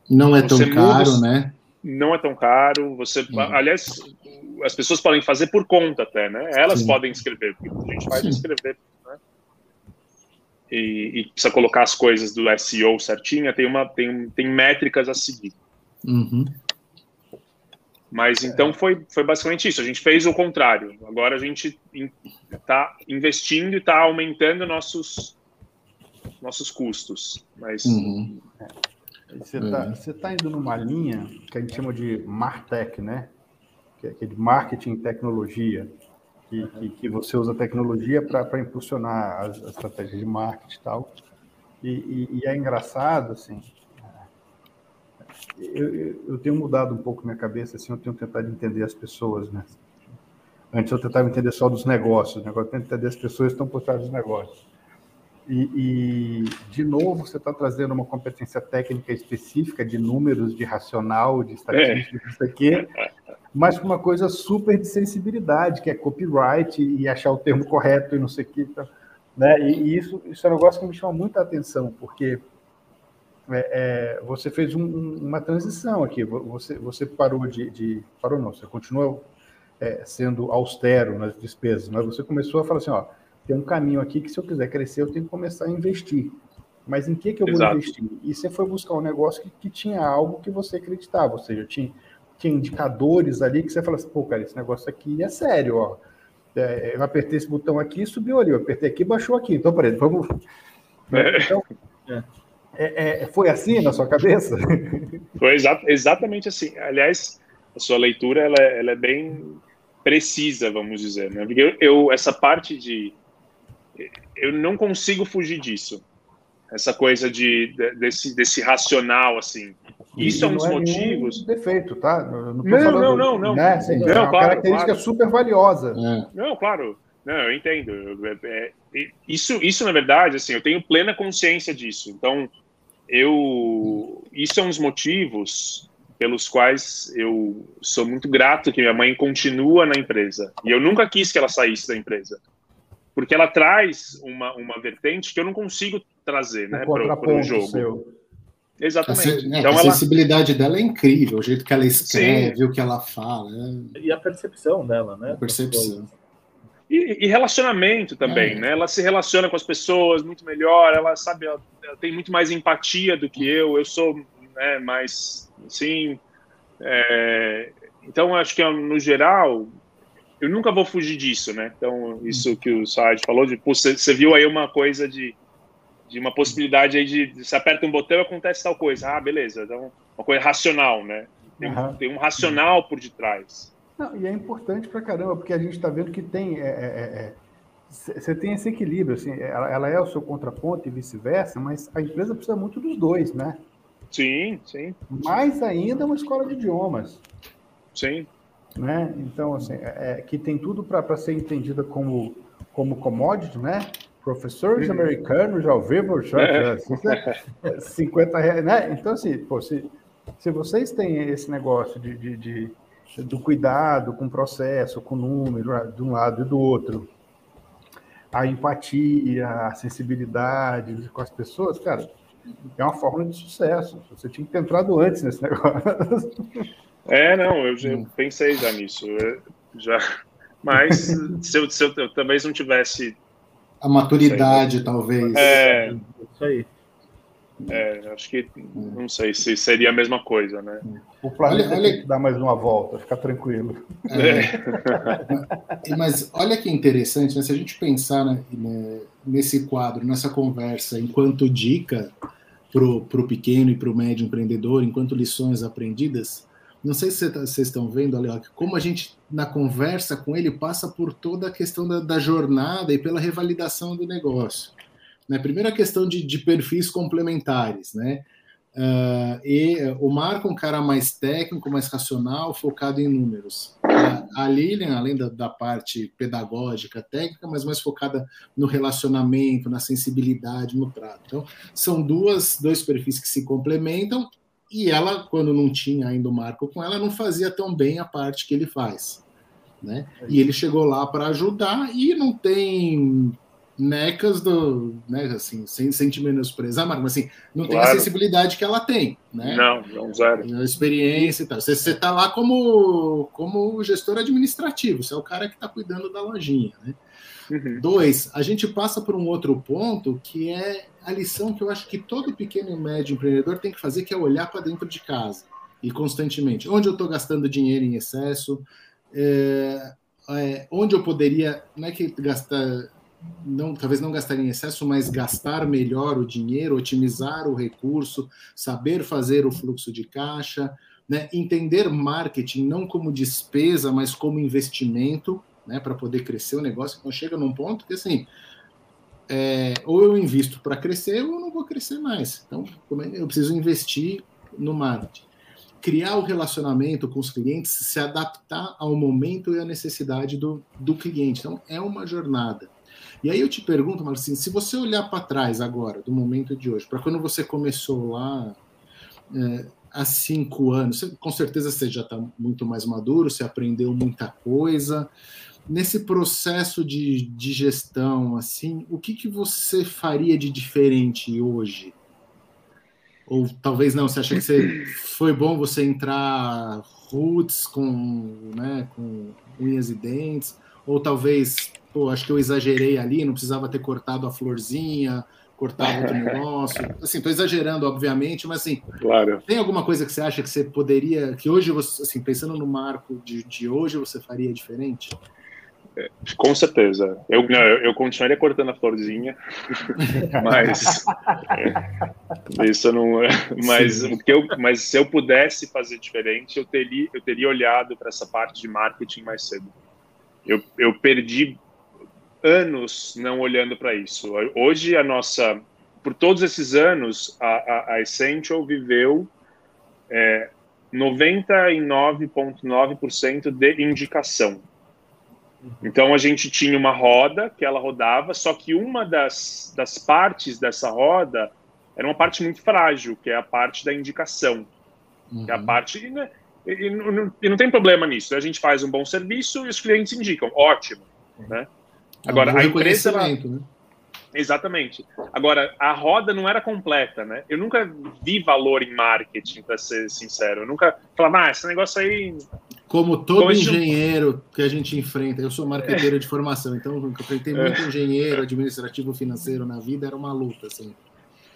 Não é tão caro, né? Não é tão caro. Você, uhum. aliás, as pessoas podem fazer por conta até, né? Elas Sim. podem escrever, porque a gente vai escrever, né? E, e, precisa colocar as coisas do SEO certinha, tem uma tem, tem métricas a seguir. Uhum. Mas então foi, foi basicamente isso. A gente fez o contrário. Agora a gente está investindo e está aumentando nossos, nossos custos. Mas. Uhum. Você está uhum. tá indo numa linha que a gente chama de Martech, né? Que é, que é de marketing e tecnologia. Que, que, que você usa tecnologia para impulsionar as, as, estratégias de marketing e tal. E, e, e é engraçado, assim, eu, eu, tenho mudado um pouco minha cabeça, assim, eu tenho tentado entender as pessoas, né? Antes eu tentava entender só dos negócios, né? agora eu tento entender as pessoas que estão por trás dos negócios. E, e de novo, você está trazendo uma competência técnica específica de números, de racional, de estatística, é. isso aqui, mas com uma coisa super de sensibilidade, que é copyright e achar o termo correto e não sei o que. Né? E, e isso, isso é um negócio que me chama muita atenção, porque é, é, você fez um, uma transição aqui. Você, você parou de, de, Parou não, você continua é, sendo austero nas despesas, mas você começou a falar assim: ó, tem um caminho aqui que se eu quiser crescer, eu tenho que começar a investir. Mas em que, que eu vou Exato. investir? E você foi buscar um negócio que, que, tinha algo que você acreditava, ou seja, tinha, tinha indicadores ali que você fala assim: pô, cara, esse negócio aqui é sério, ó. É, eu apertei esse botão aqui e subiu ali, eu apertei aqui e baixou aqui. Então, peraí, vamos. É. Então, é. É, é, foi assim na sua cabeça? Foi exa exatamente assim. Aliás, a sua leitura ela, é, ela é bem precisa, vamos dizer, né? Porque eu, eu, essa parte de eu não consigo fugir disso. Essa coisa de, de desse desse racional assim. Isso é um dos é motivos. defeito, tá? Não, não, falando, não, não, não. Né? Sim, não, é uma claro, característica claro. super valiosa. É. Não, claro. Não, eu entendo. É, isso, isso na verdade, assim, eu tenho plena consciência disso. Então, eu isso é um dos motivos pelos quais eu sou muito grato que minha mãe continua na empresa. E eu nunca quis que ela saísse da empresa. Porque ela traz uma, uma vertente que eu não consigo trazer né, para o jogo. Seu. Exatamente. A, né, então, a ela... sensibilidade dela é incrível, o jeito que ela escreve, Sim. o que ela fala. É... E a percepção dela, né? A percepção. E, e, relacionamento também, é. né? Ela se relaciona com as pessoas muito melhor, ela sabe, ela, ela tem muito mais empatia do que eu, eu sou né, mais, assim... É, então, acho que, no geral, eu nunca vou fugir disso, né? Então, isso que o Saad falou, de, você viu aí uma coisa de, de uma possibilidade aí de, de, você aperta um botão e acontece tal coisa. Ah, beleza. Então, uma coisa racional, né? Tem, uhum. tem um racional por detrás. Não, e é importante pra caramba, porque a gente está vendo que tem. Você é, é, é tem esse equilíbrio, assim, ela, ela, é o seu contraponto e vice-versa, mas a empresa precisa muito dos dois, né? Sim, sim. Mais ainda uma escola de idiomas. Sim. Né? Então, assim, é, é que tem tudo para ser entendida como, como commodity, né? Professores uhum. americanos já, é. 50 reais, né? Então, assim, pô, se, se vocês têm esse negócio de, de, de do cuidado com o processo, com o número, de um lado e do outro. A empatia, a sensibilidade com as pessoas, cara, é uma fórmula de sucesso. Você tinha que ter entrado antes nesse negócio. É, não, eu, eu pensei já nisso. Eu, já, mas se eu, se eu, talvez não tivesse. A maturidade, talvez. É, isso aí. É, acho que não sei se seria a mesma coisa, né? O planeta olha, dar mais uma volta, ficar tranquilo. É. Mas olha que interessante, né? se a gente pensar né, nesse quadro, nessa conversa, enquanto dica para o pequeno e para o médio empreendedor, enquanto lições aprendidas, não sei se vocês estão vendo, ali, como a gente, na conversa com ele, passa por toda a questão da, da jornada e pela revalidação do negócio. Né? Primeiro a questão de, de perfis complementares, né? Uh, e o Marco é um cara mais técnico, mais racional, focado em números. A, a Lilian, além da, da, parte pedagógica, técnica, mas mais focada no relacionamento, na sensibilidade, no trato. Então, são duas, dois perfis que se complementam e ela, quando não tinha ainda o Marco com ela, não fazia tão bem a parte que ele faz. Né? E ele chegou lá para ajudar e não tem necas do, né, assim, sem, sem te menosprezar, mas assim, não claro. tem a sensibilidade que ela tem, né? Não, não zero. A experiência e tal. Você, você tá lá como, como gestor administrativo, você é o cara que está cuidando da lojinha, né? Uhum. Dois, a gente passa por um outro ponto que é a lição que eu acho que todo pequeno e médio empreendedor tem que fazer, que é olhar para dentro de casa. e constantemente. Onde eu estou gastando dinheiro em excesso? É, é, onde eu poderia, não é que gastar, não, talvez não gastar em excesso, mas gastar melhor o dinheiro, otimizar o recurso, saber fazer o fluxo de caixa, né? entender marketing não como despesa, mas como investimento, né? para poder crescer o negócio. Então chega num ponto que assim, é, ou eu invisto para crescer ou eu não vou crescer mais. Então é, eu preciso investir no marketing criar o relacionamento com os clientes, se adaptar ao momento e à necessidade do, do cliente. Então, é uma jornada. E aí eu te pergunto, Marcinho, se você olhar para trás agora, do momento de hoje, para quando você começou lá é, há cinco anos, você, com certeza você já está muito mais maduro, você aprendeu muita coisa. Nesse processo de, de gestão, assim, o que, que você faria de diferente hoje? Ou talvez não, você acha que você, foi bom você entrar roots com, né, com unhas e dentes? Ou talvez, pô, acho que eu exagerei ali, não precisava ter cortado a florzinha, cortar outro negócio. Assim, estou exagerando, obviamente, mas assim, claro. tem alguma coisa que você acha que você poderia, que hoje você, assim, pensando no marco de, de hoje, você faria diferente? Com certeza. Eu, não, eu, continuaria cortando a florzinha, mas é, isso não. É, mas o que eu, mas se eu pudesse fazer diferente, eu teria, eu teria olhado para essa parte de marketing mais cedo. Eu, eu perdi anos não olhando para isso. Hoje a nossa, por todos esses anos, a, a, a Essential viveu é, 99,9% de indicação. Então a gente tinha uma roda que ela rodava, só que uma das, das partes dessa roda era uma parte muito frágil, que é a parte da indicação. Uhum. Que é a uhum. parte. Né, e, e, não, e, não tem problema nisso. A gente faz um bom serviço e os clientes indicam. Ótimo. Né? Agora, a empresa. Ela... Né? Exatamente. Agora, a roda não era completa, né? Eu nunca vi valor em marketing, para ser sincero. Eu nunca falava, ah, esse negócio aí como todo Como engenheiro que a gente enfrenta, eu sou marqueteiro é. de formação, então eu enfrentei muito é. engenheiro, administrativo, financeiro na vida, era uma luta, assim.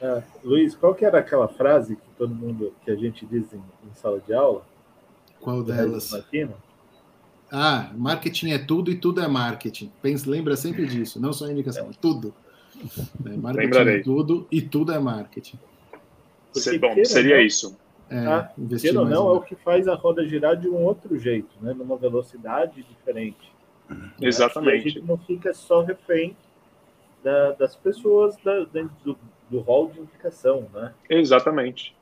É. Luiz, qual que era aquela frase que todo mundo, que a gente diz em, em sala de aula? Qual delas? Ah, marketing é tudo e tudo é marketing. Pensa, lembra sempre disso, não só a indicação, é. tudo. É, marketing é Lembrarei. é tudo e tudo é marketing. Porque, bom, seria isso. É, investir ou não, é o que faz a roda girar de um outro jeito, né? numa velocidade diferente. Exatamente. A gente não fica só refém da, das pessoas da, dentro do, do hall de indicação. Né? Exatamente.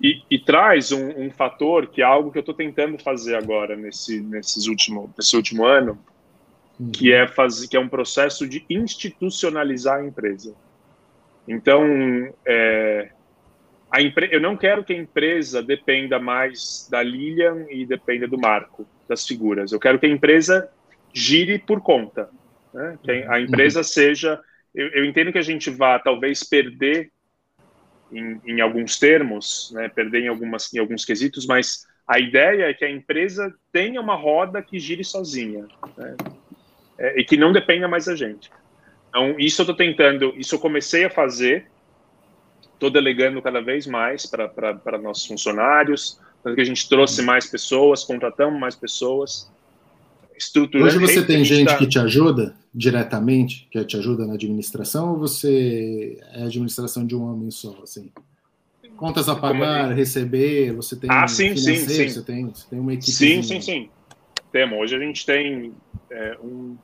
E, e traz um, um, fator que é algo que eu estou tentando fazer agora nesse, nesses último, nesse último ano, uhum. que é fazer que é um processo de institucionalizar a empresa. Então, é, a empre... eu não quero que a empresa dependa mais da Lilian e dependa do Marco, das figuras. Eu quero que a empresa gire por conta. Né? Que a empresa uhum. seja. Eu, eu, entendo que a gente vá talvez perder em, em alguns termos, né? perder em, algumas, em alguns quesitos, mas a ideia é que a empresa tenha uma roda que gire sozinha né? é, e que não dependa mais da gente. Então, isso eu estou tentando, isso eu comecei a fazer estou delegando cada vez mais para nossos funcionários, que a gente trouxe mais pessoas, contratamos mais pessoas. Hoje você tem gente tá... que te ajuda diretamente, que te ajuda na administração, ou você é administração de um homem só, assim? Contas a pagar, receber, você tem ah, sim, sim, sim. Você tem, você tem uma equipe. Sim, sim, sim. Temos. Hoje a gente tem é, um,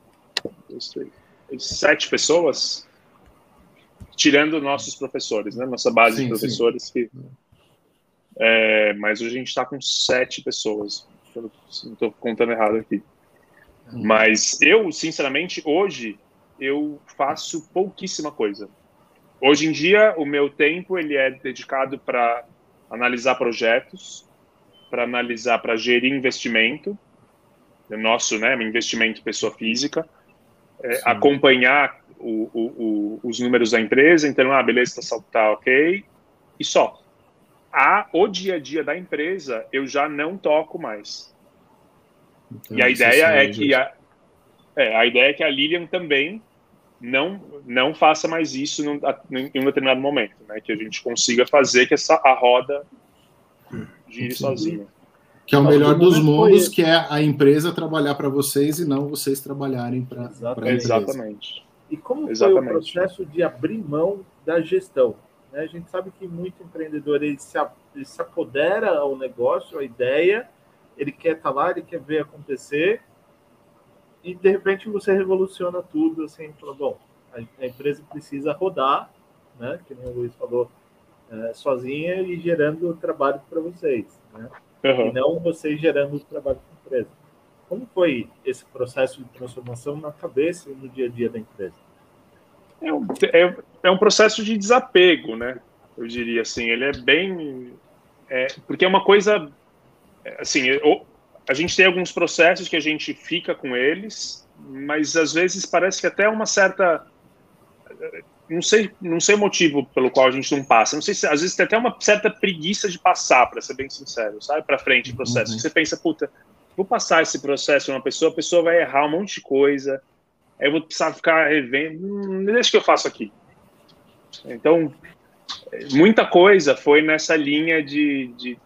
dois, três, sete pessoas tirando nossos professores, né? Nossa base sim, de professores sim. que. É, mas hoje a gente está com sete pessoas. não estou contando errado aqui. Hum. Mas eu, sinceramente, hoje eu faço pouquíssima coisa. Hoje em dia, o meu tempo ele é dedicado para analisar projetos, para analisar, para gerir investimento, nosso, né, investimento pessoa física, é, acompanhar o, o, os números da empresa, então, ah, beleza, está tá ok, e só. A, o dia a dia da empresa, eu já não toco mais. Então, e a ideia é que a, é, a ideia é que a Lilian também não não faça mais isso num, em um determinado momento, né? Que a gente consiga fazer que essa a roda gire sozinho. Que é o melhor dos mundos, que é a empresa trabalhar para vocês e não vocês trabalharem para a empresa. Exatamente. E como Exatamente. foi o processo de abrir mão da gestão? Né? A gente sabe que muito empreendedor ele se, ele se apodera ao negócio, à ideia, ele quer estar tá lá, ele quer ver acontecer, e de repente você revoluciona tudo, assim, fala, bom, a, empresa precisa rodar, né, que nem o Luiz falou, é, sozinha e gerando trabalho para vocês, né? Uhum. E não vocês gerando trabalho para a empresa. Como foi esse processo de transformação na cabeça e no dia a dia da empresa? É um, é, é um processo de desapego, né? Eu diria assim, ele é bem... É, porque é uma coisa... Assim, a gente tem alguns processos que a gente fica com eles, mas às vezes parece que até uma certa não sei, não sei o motivo pelo qual a gente não passa. Não sei se às vezes tem até uma certa preguiça de passar, para ser bem sincero, sabe? Para frente o processo. Uhum. Você pensa, puta, vou passar esse processo uma pessoa, a pessoa vai errar um monte de coisa, aí eu vou precisar ficar revendo. Hum, deixa que eu faço aqui. Então, muita coisa foi nessa linha de, de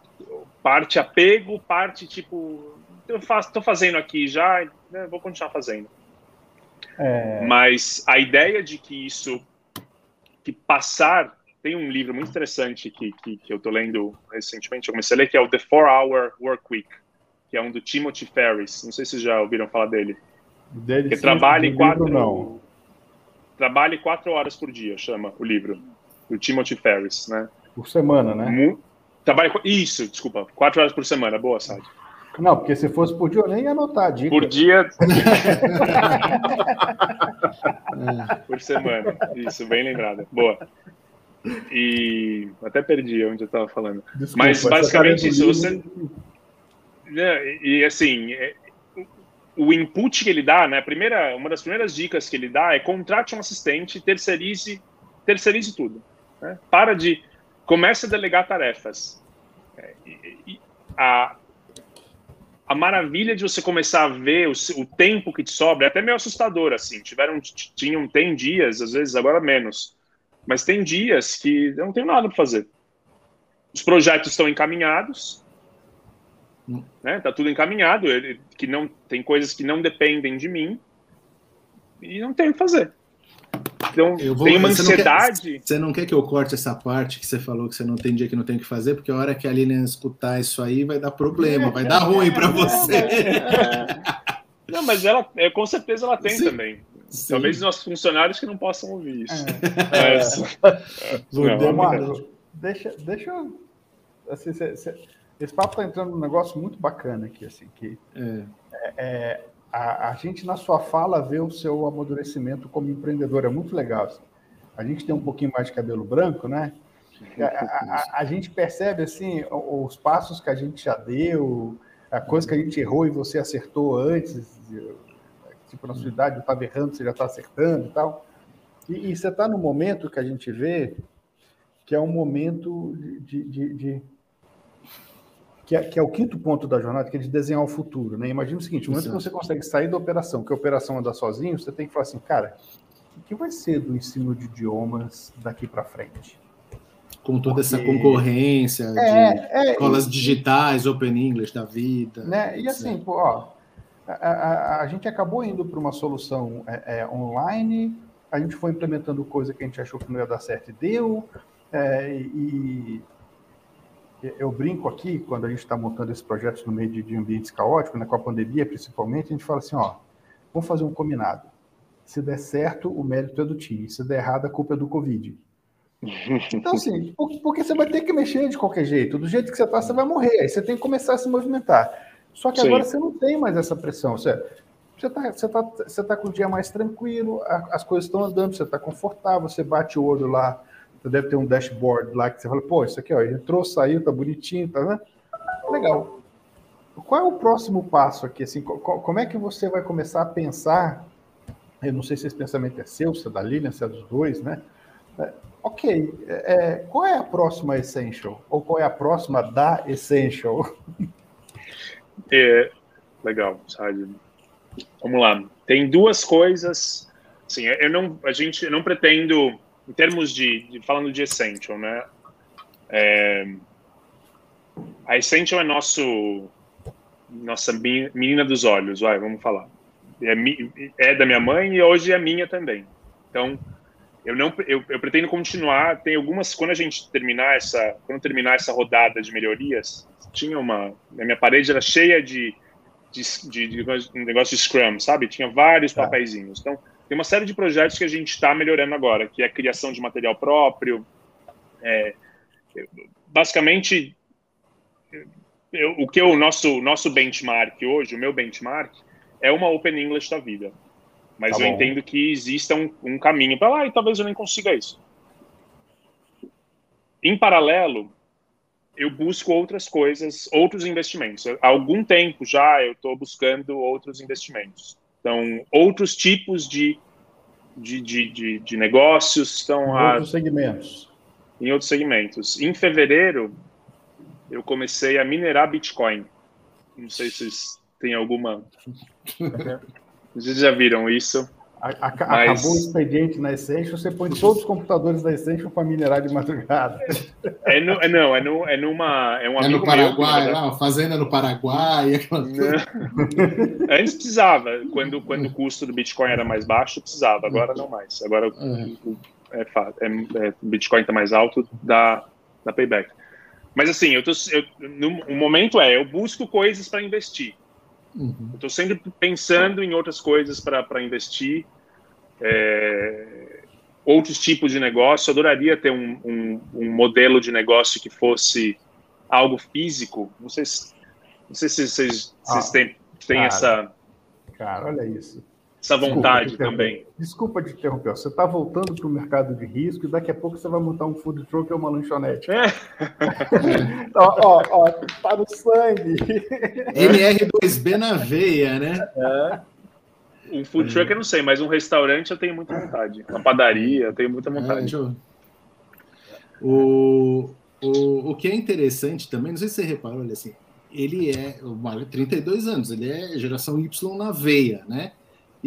parte apego, parte tipo, eu faço, tô fazendo aqui já, né, vou continuar fazendo. É... Mas a ideia de que isso que passar. Tem um livro muito interessante que, que, que eu estou lendo recentemente, eu comecei a ler, que é o The Four Hour Work Week, que é um do Timothy Ferris. Não sei se já ouviram falar dele. Dele que trabalha quatro. Livro, não. Trabalhe quatro horas por dia, chama o livro, do Timothy Ferris, né? Por semana, né? Mu trabalha, isso, desculpa, quatro horas por semana, boa, Sade. Não, porque se fosse por dia, eu nem ia anotar a dica. Por dia. por semana. Isso, bem lembrada. Boa. E até perdi onde eu estava falando. Desculpa, Mas basicamente isso. Você... É, e assim, é, o input que ele dá, né? Primeira, uma das primeiras dicas que ele dá é contrate um assistente, terceirize, terceirize tudo. Né? Para de. Comece a delegar tarefas. É, e, e, a, a maravilha de você começar a ver o, o, tempo que te sobra é até meio assustador, assim. Tiveram, tinham, tem dias, às vezes agora menos, mas tem dias que eu não tenho nada para fazer. Os projetos estão encaminhados. Né? Tá tudo encaminhado, ele, que não tem coisas que não dependem de mim e não tenho o que fazer. Então, vou, tem uma ansiedade. Não quer, você não quer que eu corte essa parte que você falou que você não tem dia que não tem o que fazer, porque a hora que a Lilian escutar isso aí vai dar problema, vai dar ruim para você. É. Não, mas ela, é, com certeza ela tem Sim. também. Sim. Talvez nossos funcionários que não possam ouvir isso. É. Mas, não, deixa, deixa eu. Assim, cê, cê, esse papo está entrando num negócio muito bacana aqui, assim, que é, é a, a, gente, na sua fala, vê o seu amadurecimento como empreendedor. É muito legal. Assim. A gente tem um pouquinho mais de cabelo branco, né? A, a, a, gente percebe, assim, os passos que a gente já deu, a coisa que a gente errou e você acertou antes. Tipo, na sua idade, eu estava errando, você já está acertando e tal. E, e você está no momento que a gente vê que é um momento de, de, de que é, que é, o quinto ponto da jornada, que é de desenhar o futuro. Né? Imagina o seguinte: momento que você consegue sair da operação, que a operação anda sozinho, você tem que falar assim, cara, o que vai ser do ensino de idiomas daqui para frente? Com toda Porque... essa concorrência é, de é, escolas digitais, Open English da vida. Né? E assim, pô, ó, a, a, a, gente acabou indo para uma solução é, é, online, a gente foi implementando coisa que a gente achou que não ia dar certo e deu, é, e eu brinco aqui, quando a gente está montando esses projetos no meio de, de ambientes caóticos, né, com a pandemia principalmente, a gente fala assim, ó, vamos fazer um combinado. Se der certo, o mérito é do time. Se der errado, a culpa é do Covid. Então, assim, porque você vai ter que mexer de qualquer jeito. Do jeito que você está, você vai morrer. Aí você tem que começar a se movimentar. Só que Sim. agora você não tem mais essa pressão. Você está você tá, você tá com o dia mais tranquilo, as coisas estão andando, você está confortável, você bate o olho lá você deve ter um dashboard lá que você fala, pô, isso aqui, ó, entrou, saiu, tá bonitinho, tá, né? Legal. Qual é o próximo passo aqui? Assim, como é que você vai começar a pensar? Eu não sei se esse pensamento é seu, se é da Lilian, se é dos dois, né? É, ok, é, qual é a próxima Essential? Ou qual é a próxima da Essential? É, legal, sabe? Vamos lá. Tem duas coisas. Assim, eu não, a gente, eu não pretendo em termos de, de falando de Essential, né? É, a Essential é nosso nossa menina dos olhos, vai, vamos falar. É, é da minha mãe e hoje é minha também. Então, eu não eu, eu, pretendo continuar tem algumas quando a gente terminar essa quando terminar essa rodada de melhorias tinha uma a minha parede era cheia de de, de, de negócio de Scrum sabe tinha vários tá. papeizinhos então tem uma série de projetos que a gente está melhorando agora que é a criação de material próprio é, basicamente eu, o que é o nosso nosso benchmark hoje o meu benchmark é uma Open English da vida mas tá eu entendo que exista um, um caminho para lá e talvez eu nem consiga isso. Em paralelo, eu busco outras coisas, outros investimentos. Há algum tempo já eu estou buscando outros investimentos. Então, outros tipos de, de, de, de, de negócios estão. Em a, outros segmentos. Em outros segmentos. Em fevereiro, eu comecei a minerar Bitcoin. Não sei se vocês têm alguma. Vocês já viram isso. A, a, mas... Acabou o expediente na Essential, você põe todos os computadores da Essential para minerar de madrugada. É, no, é não, é, no, é numa. É, um é no Paraguai, meu, lá, fazenda no Paraguai. Antes precisava, quando, quando o custo do Bitcoin era mais baixo, precisava, agora não mais. Agora é, fato, é, é, o Bitcoin está mais alto, dá, dá payback. Mas assim, eu tô, eu, no, o momento é, eu busco coisas para investir. Uhum. Estou sempre pensando em outras coisas para investir, é, outros tipos de negócio. Eu adoraria ter um, um, um, modelo de negócio que fosse algo físico. Não sei se, não sei se vocês, ah, têm, têm cara, essa. Cara, olha isso essa vontade também. Desculpa te interromper. Você está voltando para o mercado de risco e daqui a pouco você vai montar um food truck ou uma lanchonete. É. ó, ó, ó, tá no sangue. NR2B na veia, né? É. Um food truck eu não sei, mas um restaurante eu tenho muita vontade. Uma padaria, eu tenho muita vontade. É, eu... o, o, o que é interessante também, não sei se você reparou, olha assim, ele é 32 anos, ele é geração Y na veia, né?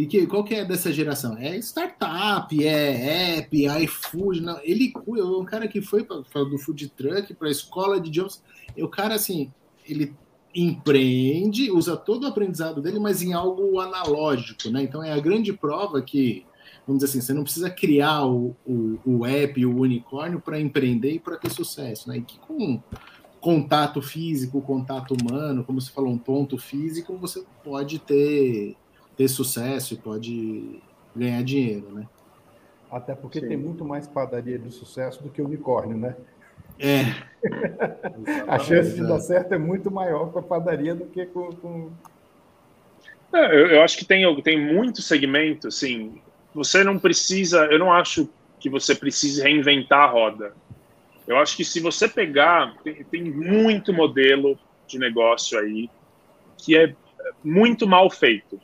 E que, qual que é dessa geração? É startup, é app, iFood. Não. Ele é um cara que foi para do food truck, para a escola de idiomas. O cara, assim, ele empreende, usa todo o aprendizado dele, mas em algo analógico, né? Então é a grande prova que, vamos dizer assim, você não precisa criar o, o, o app, o unicórnio para empreender e para ter sucesso, né? E que com contato físico, contato humano, como você falou, um ponto físico, você pode ter ter sucesso e pode ganhar dinheiro, né? Até porque Sim. tem muito mais padaria de sucesso do que unicórnio, né? É. a chance de dar certo é muito maior com a padaria do que com. com... É, eu, eu, acho que tem, tem muito segmento, assim. Você não precisa. Eu não acho que você precise reinventar a roda. Eu acho que se você pegar. Tem, tem muito modelo de negócio aí que é muito mal feito.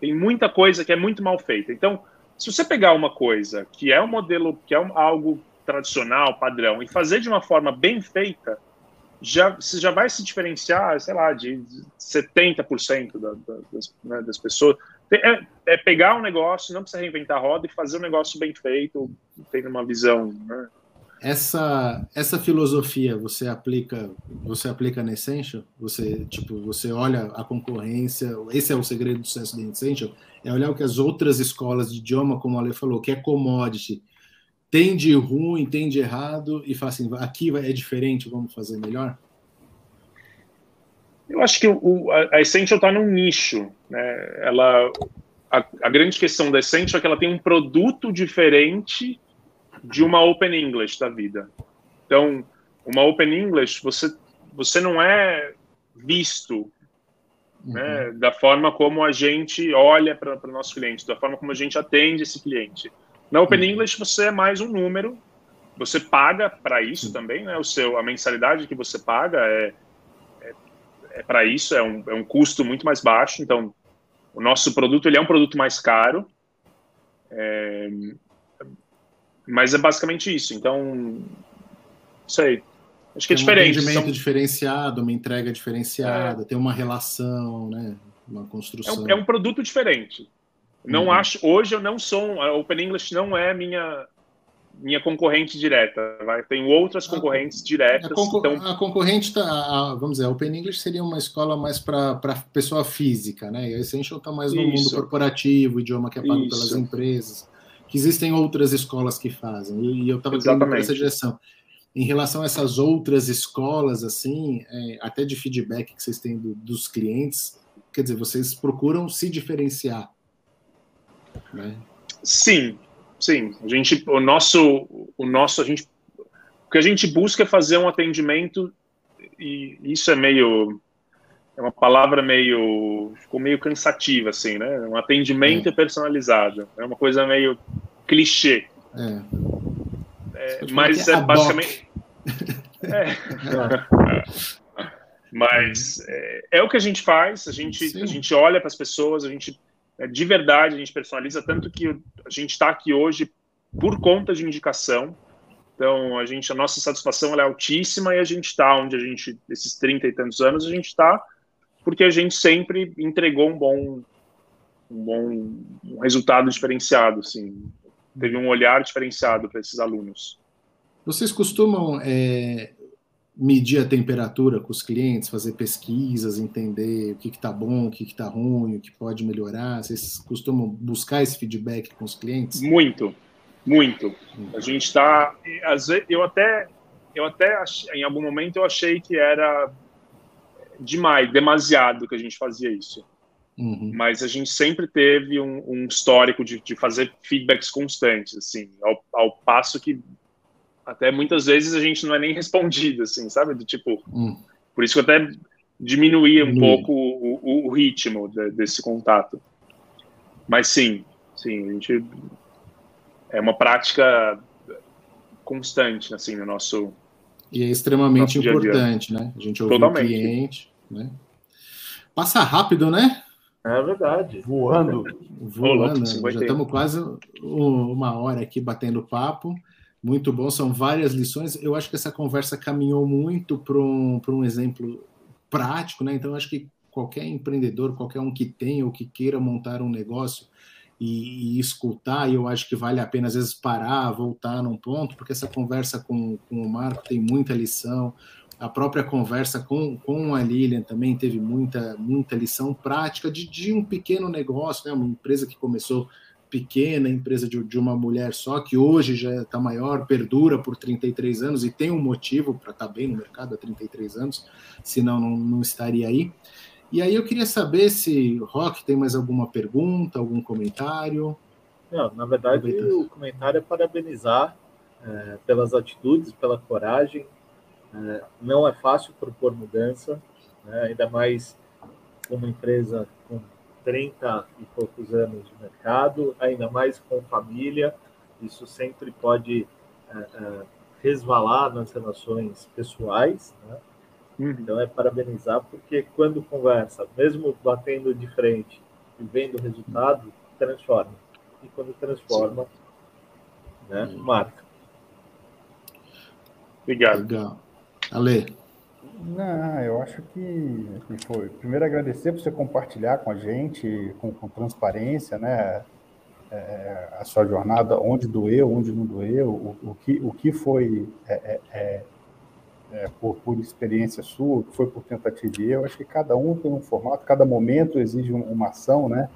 Tem muita coisa que é muito mal feita. Então, se você pegar uma coisa que é um modelo, que é um, algo tradicional, padrão, e fazer de uma forma bem feita, já, você já vai se diferenciar, sei lá, de 70% da, da, das, né, das pessoas. É, é, pegar um negócio, não precisa reinventar a roda e fazer um negócio bem feito, tendo uma visão né, essa essa filosofia você aplica você aplica na Essential? Você tipo você olha a concorrência esse é o segredo do sucesso da Essential é olhar o que as outras escolas de idioma como a Ale falou que é commodity tem de ruim tem de errado e fala assim aqui é diferente vamos fazer melhor? Eu acho que o, a Essential está num nicho né? Ela a, a grande questão da Essential é que ela tem um produto diferente de uma Open English da vida. Então, uma Open English, você, você não é visto né, uhum. da forma como a gente olha para o nosso cliente, da forma como a gente atende esse cliente. Na Open uhum. English, você é mais um número, você paga para isso uhum. também, né? O seu, a mensalidade que você paga é, é, é para isso, é um, é um custo muito mais baixo. Então, o nosso produto ele é um produto mais caro. É, mas é basicamente isso. Então, sei. Acho que é diferente. Um atendimento São... diferenciado, uma entrega diferenciada, é. tem uma relação, né? Uma construção. É um, é um produto diferente. Não uhum. acho. Hoje eu não sou. A Open English não é minha minha concorrente direta. Vai. Tenho outras concorrentes a, diretas. A, concor então... a concorrente está, vamos dizer, a Open English seria uma escola mais para pessoa física, né? E a Essential está mais no Isso. mundo corporativo, idioma que é pago Isso. pelas empresas. Que existem outras escolas que fazem. E eu estava querendo essa direção. Em relação a essas outras escolas, assim, é, até de feedback que vocês têm do, dos clientes, quer dizer, vocês procuram se diferenciar. Né? Sim, sim. A gente, o nosso, o nosso, a gente, o que a gente busca é fazer um atendimento e isso é meio é uma palavra meio ficou meio cansativa assim, né? Um atendimento é. personalizado. É uma coisa meio clichê. É. É, mas é, é basicamente é. Mas é, é, o que a gente faz, a gente, a gente olha para as pessoas, a gente é, de verdade a gente personaliza, tanto que a gente está aqui hoje por conta de indicação. Então, a gente, a nossa satisfação é altíssima e a gente está onde a gente, esses 30 e tantos anos, a gente está porque a gente sempre entregou um bom, um bom um resultado diferenciado, assim, teve um olhar diferenciado para esses alunos. Vocês costumam é, medir a temperatura com os clientes, fazer pesquisas, entender o que está bom, o que está ruim, o que pode melhorar? Vocês costumam buscar esse feedback com os clientes? Muito, muito. A gente está, eu até, eu até em algum momento eu achei que era demais, demasiado que a gente fazia isso. Uhum. Mas a gente sempre teve um, um histórico de, de, fazer feedbacks constantes, assim, ao, ao passo que até muitas vezes a gente não é nem respondido, assim, sabe? Do tipo, hum. por isso que eu até diminuía um hum. pouco o, o, o ritmo de, desse contato. Mas sim, sim, a gente é uma prática constante, assim, no nosso e é extremamente importante, né? A gente ouve o cliente, né? Passa rápido, né? É verdade. Voando. Voando. Já estamos quase uma hora aqui batendo papo. Muito bom, são várias lições. Eu acho que essa conversa caminhou muito para um, um exemplo prático, né? Então, acho que qualquer empreendedor, qualquer um que tenha ou que queira montar um negócio e, e escutar, eu acho que vale a pena, às vezes, parar, voltar num ponto, porque essa conversa com, com o Marco tem muita lição. A própria conversa com, com a Lilian também teve muita, muita lição prática de, de um pequeno negócio, né? uma empresa que começou pequena, empresa de, de uma mulher só, que hoje já está maior, perdura por 33 anos e tem um motivo para estar tá bem no mercado há 33 anos, senão não, não estaria aí. E aí eu queria saber se Rock tem mais alguma pergunta, algum comentário. Não, na verdade, o comentário é parabenizar é, pelas atitudes, pela coragem. É, não é fácil propor mudança, né, ainda mais uma empresa com 30 e poucos anos de mercado, ainda mais com família, isso sempre pode é, é, resvalar nas relações pessoais, né? Uhum. Então é parabenizar, porque quando conversa, mesmo batendo de frente e vendo o resultado, transforma. E quando transforma, né, marca. Obrigado. Legal. Ale. Não, eu acho que, que foi. Primeiro, agradecer por você compartilhar com a gente, com, com transparência, né? É, a sua jornada, onde doeu, onde não doeu, o, o que, o que foi é, é, é, por, por experiência sua, que foi por tentativa e Eu acho que cada um tem um formato, cada momento exige uma ação, né?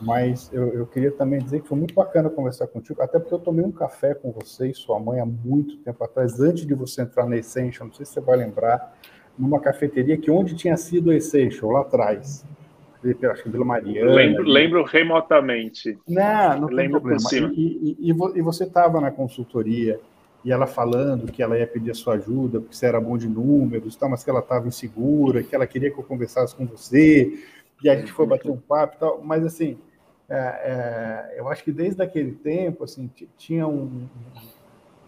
Mas eu, eu, queria também dizer que foi muito bacana conversar contigo, até porque eu tomei um café com você e sua mãe há muito tempo atrás, antes de você entrar na Essential, não sei se você vai lembrar, numa cafeteria que onde tinha sido a Essential, lá atrás. Acho que Vila Mariana. Lembro, lembro remotamente. Não, não lembro tem problema. E, e, e, você estava na consultoria e ela falando que ela ia pedir a sua ajuda, porque você era bom de números, tal, mas que ela estava insegura, que ela queria que eu conversasse com você, e a gente foi bater um papo e tal, mas assim, é, é, eu acho que desde aquele tempo, assim, tinha um,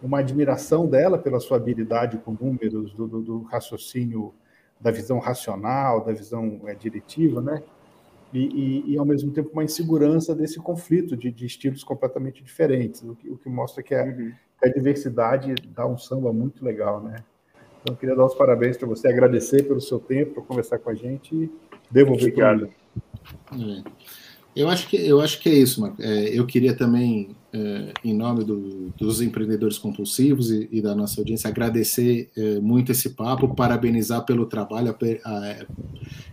uma admiração dela pela sua habilidade com números, do, do, do raciocínio, da visão racional, da visão é, diretiva, né? E, e, e, ao mesmo tempo, uma insegurança desse conflito de, de estilos completamente diferentes, o que, o que mostra que a, uhum. A, diversidade dá um samba muito legal, né? Então, eu queria dar os parabéns para você, agradecer pelo seu tempo, para conversar com a gente e devolver Obrigado. Hum. Eu acho que, eu acho que é isso, Marco. É, eu queria também, é, em nome do, dos empreendedores compulsivos e, e, da nossa audiência, agradecer é, muito esse papo, parabenizar pelo trabalho, a, a,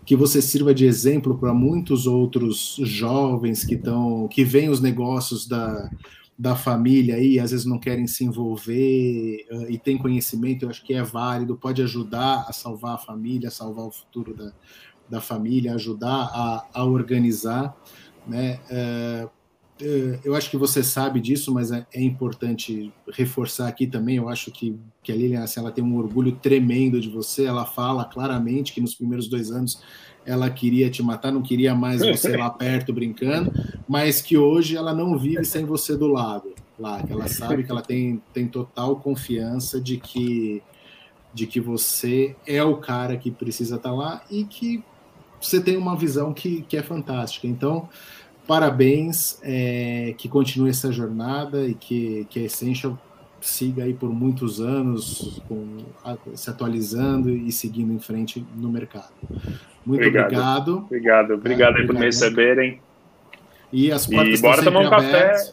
que você sirva de exemplo para muitos outros jovens que estão, que veem os negócios da, da família aí, às vezes não querem se envolver uh, e tem conhecimento, eu acho que é válido, pode ajudar a salvar a família, salvar o futuro da, da família, ajudar a, a organizar. Né? É, é, eu acho que você sabe disso, mas é, é, importante reforçar aqui também. Eu acho que, que a Lilian assim, ela tem um orgulho tremendo de você. Ela fala claramente que nos primeiros dois anos ela queria te matar, não queria mais você lá perto brincando, mas que hoje ela não vive sem você do lado. Lá, que ela sabe que ela tem, tem total confiança de que de que você é o cara que precisa estar lá e que você tem uma visão que, que é fantástica. Então, parabéns, é, que continue essa jornada e que, que a Essential siga aí por muitos anos com, se atualizando e seguindo em frente no mercado. Muito obrigado. Obrigado, obrigado, obrigado é, por me receberem. E as portas e bora tomar um café.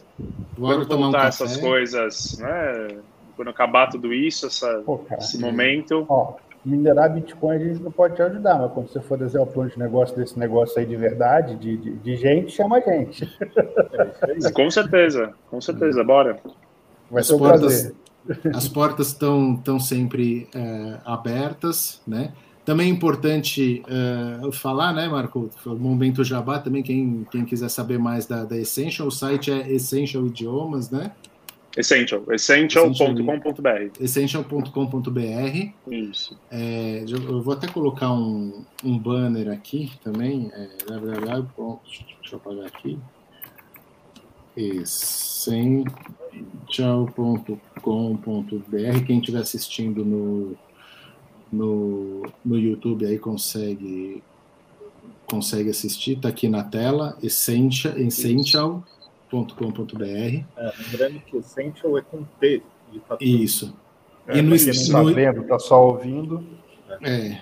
Bora tomar um café. essas coisas, né? Quando acabar tudo isso, essa, Pô, esse momento. Ó, minerar Bitcoin a gente não pode te ajudar, mas quando você for desenhar o plano de negócio desse negócio aí de verdade, de, de, de gente, chama a gente. É com certeza, com certeza, bora. Vai as ser um portas, prazer. As portas estão tão sempre é, abertas, né? Também é importante uh, falar, né, Marco? O momento Jabá também, quem, quem quiser saber mais da, da Essential, o site é Essential Idiomas, né? Essential, essential.com.br. Essential.com.br. Isso. É, eu vou até colocar um, um banner aqui também. É, www. Deixa eu apagar aqui. Essential.com.br. Quem estiver assistindo no, no, no YouTube aí consegue consegue assistir. Está aqui na tela. Essential. Essential essential.com.br. É, lembrando que Essential é com T. Isso. É, e no, não tá vendo, tá só ouvindo. É.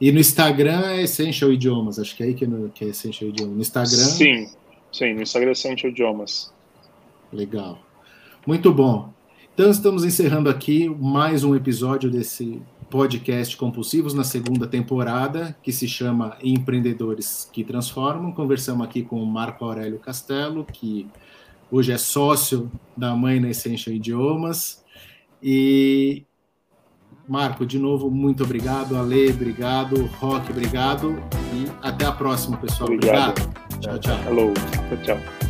E no Instagram é Essential Idiomas, acho que é aí que, no, que é Essential Idiomas. No Instagram. Sim, sim, no Instagram é Essential Idiomas. Legal. Muito bom. Então estamos encerrando aqui mais um episódio desse podcast Compulsivos na segunda temporada, que se chama Empreendedores que Transformam. Conversamos aqui com o Marco Aurélio Castelo, que hoje é sócio da Mãe na Essential Idiomas. E Marco, de novo, muito obrigado. Ale, obrigado. Rock, obrigado. E até a próxima, pessoal. Obrigado. obrigado. Tchau, tchau. Hello. Tchau, tchau.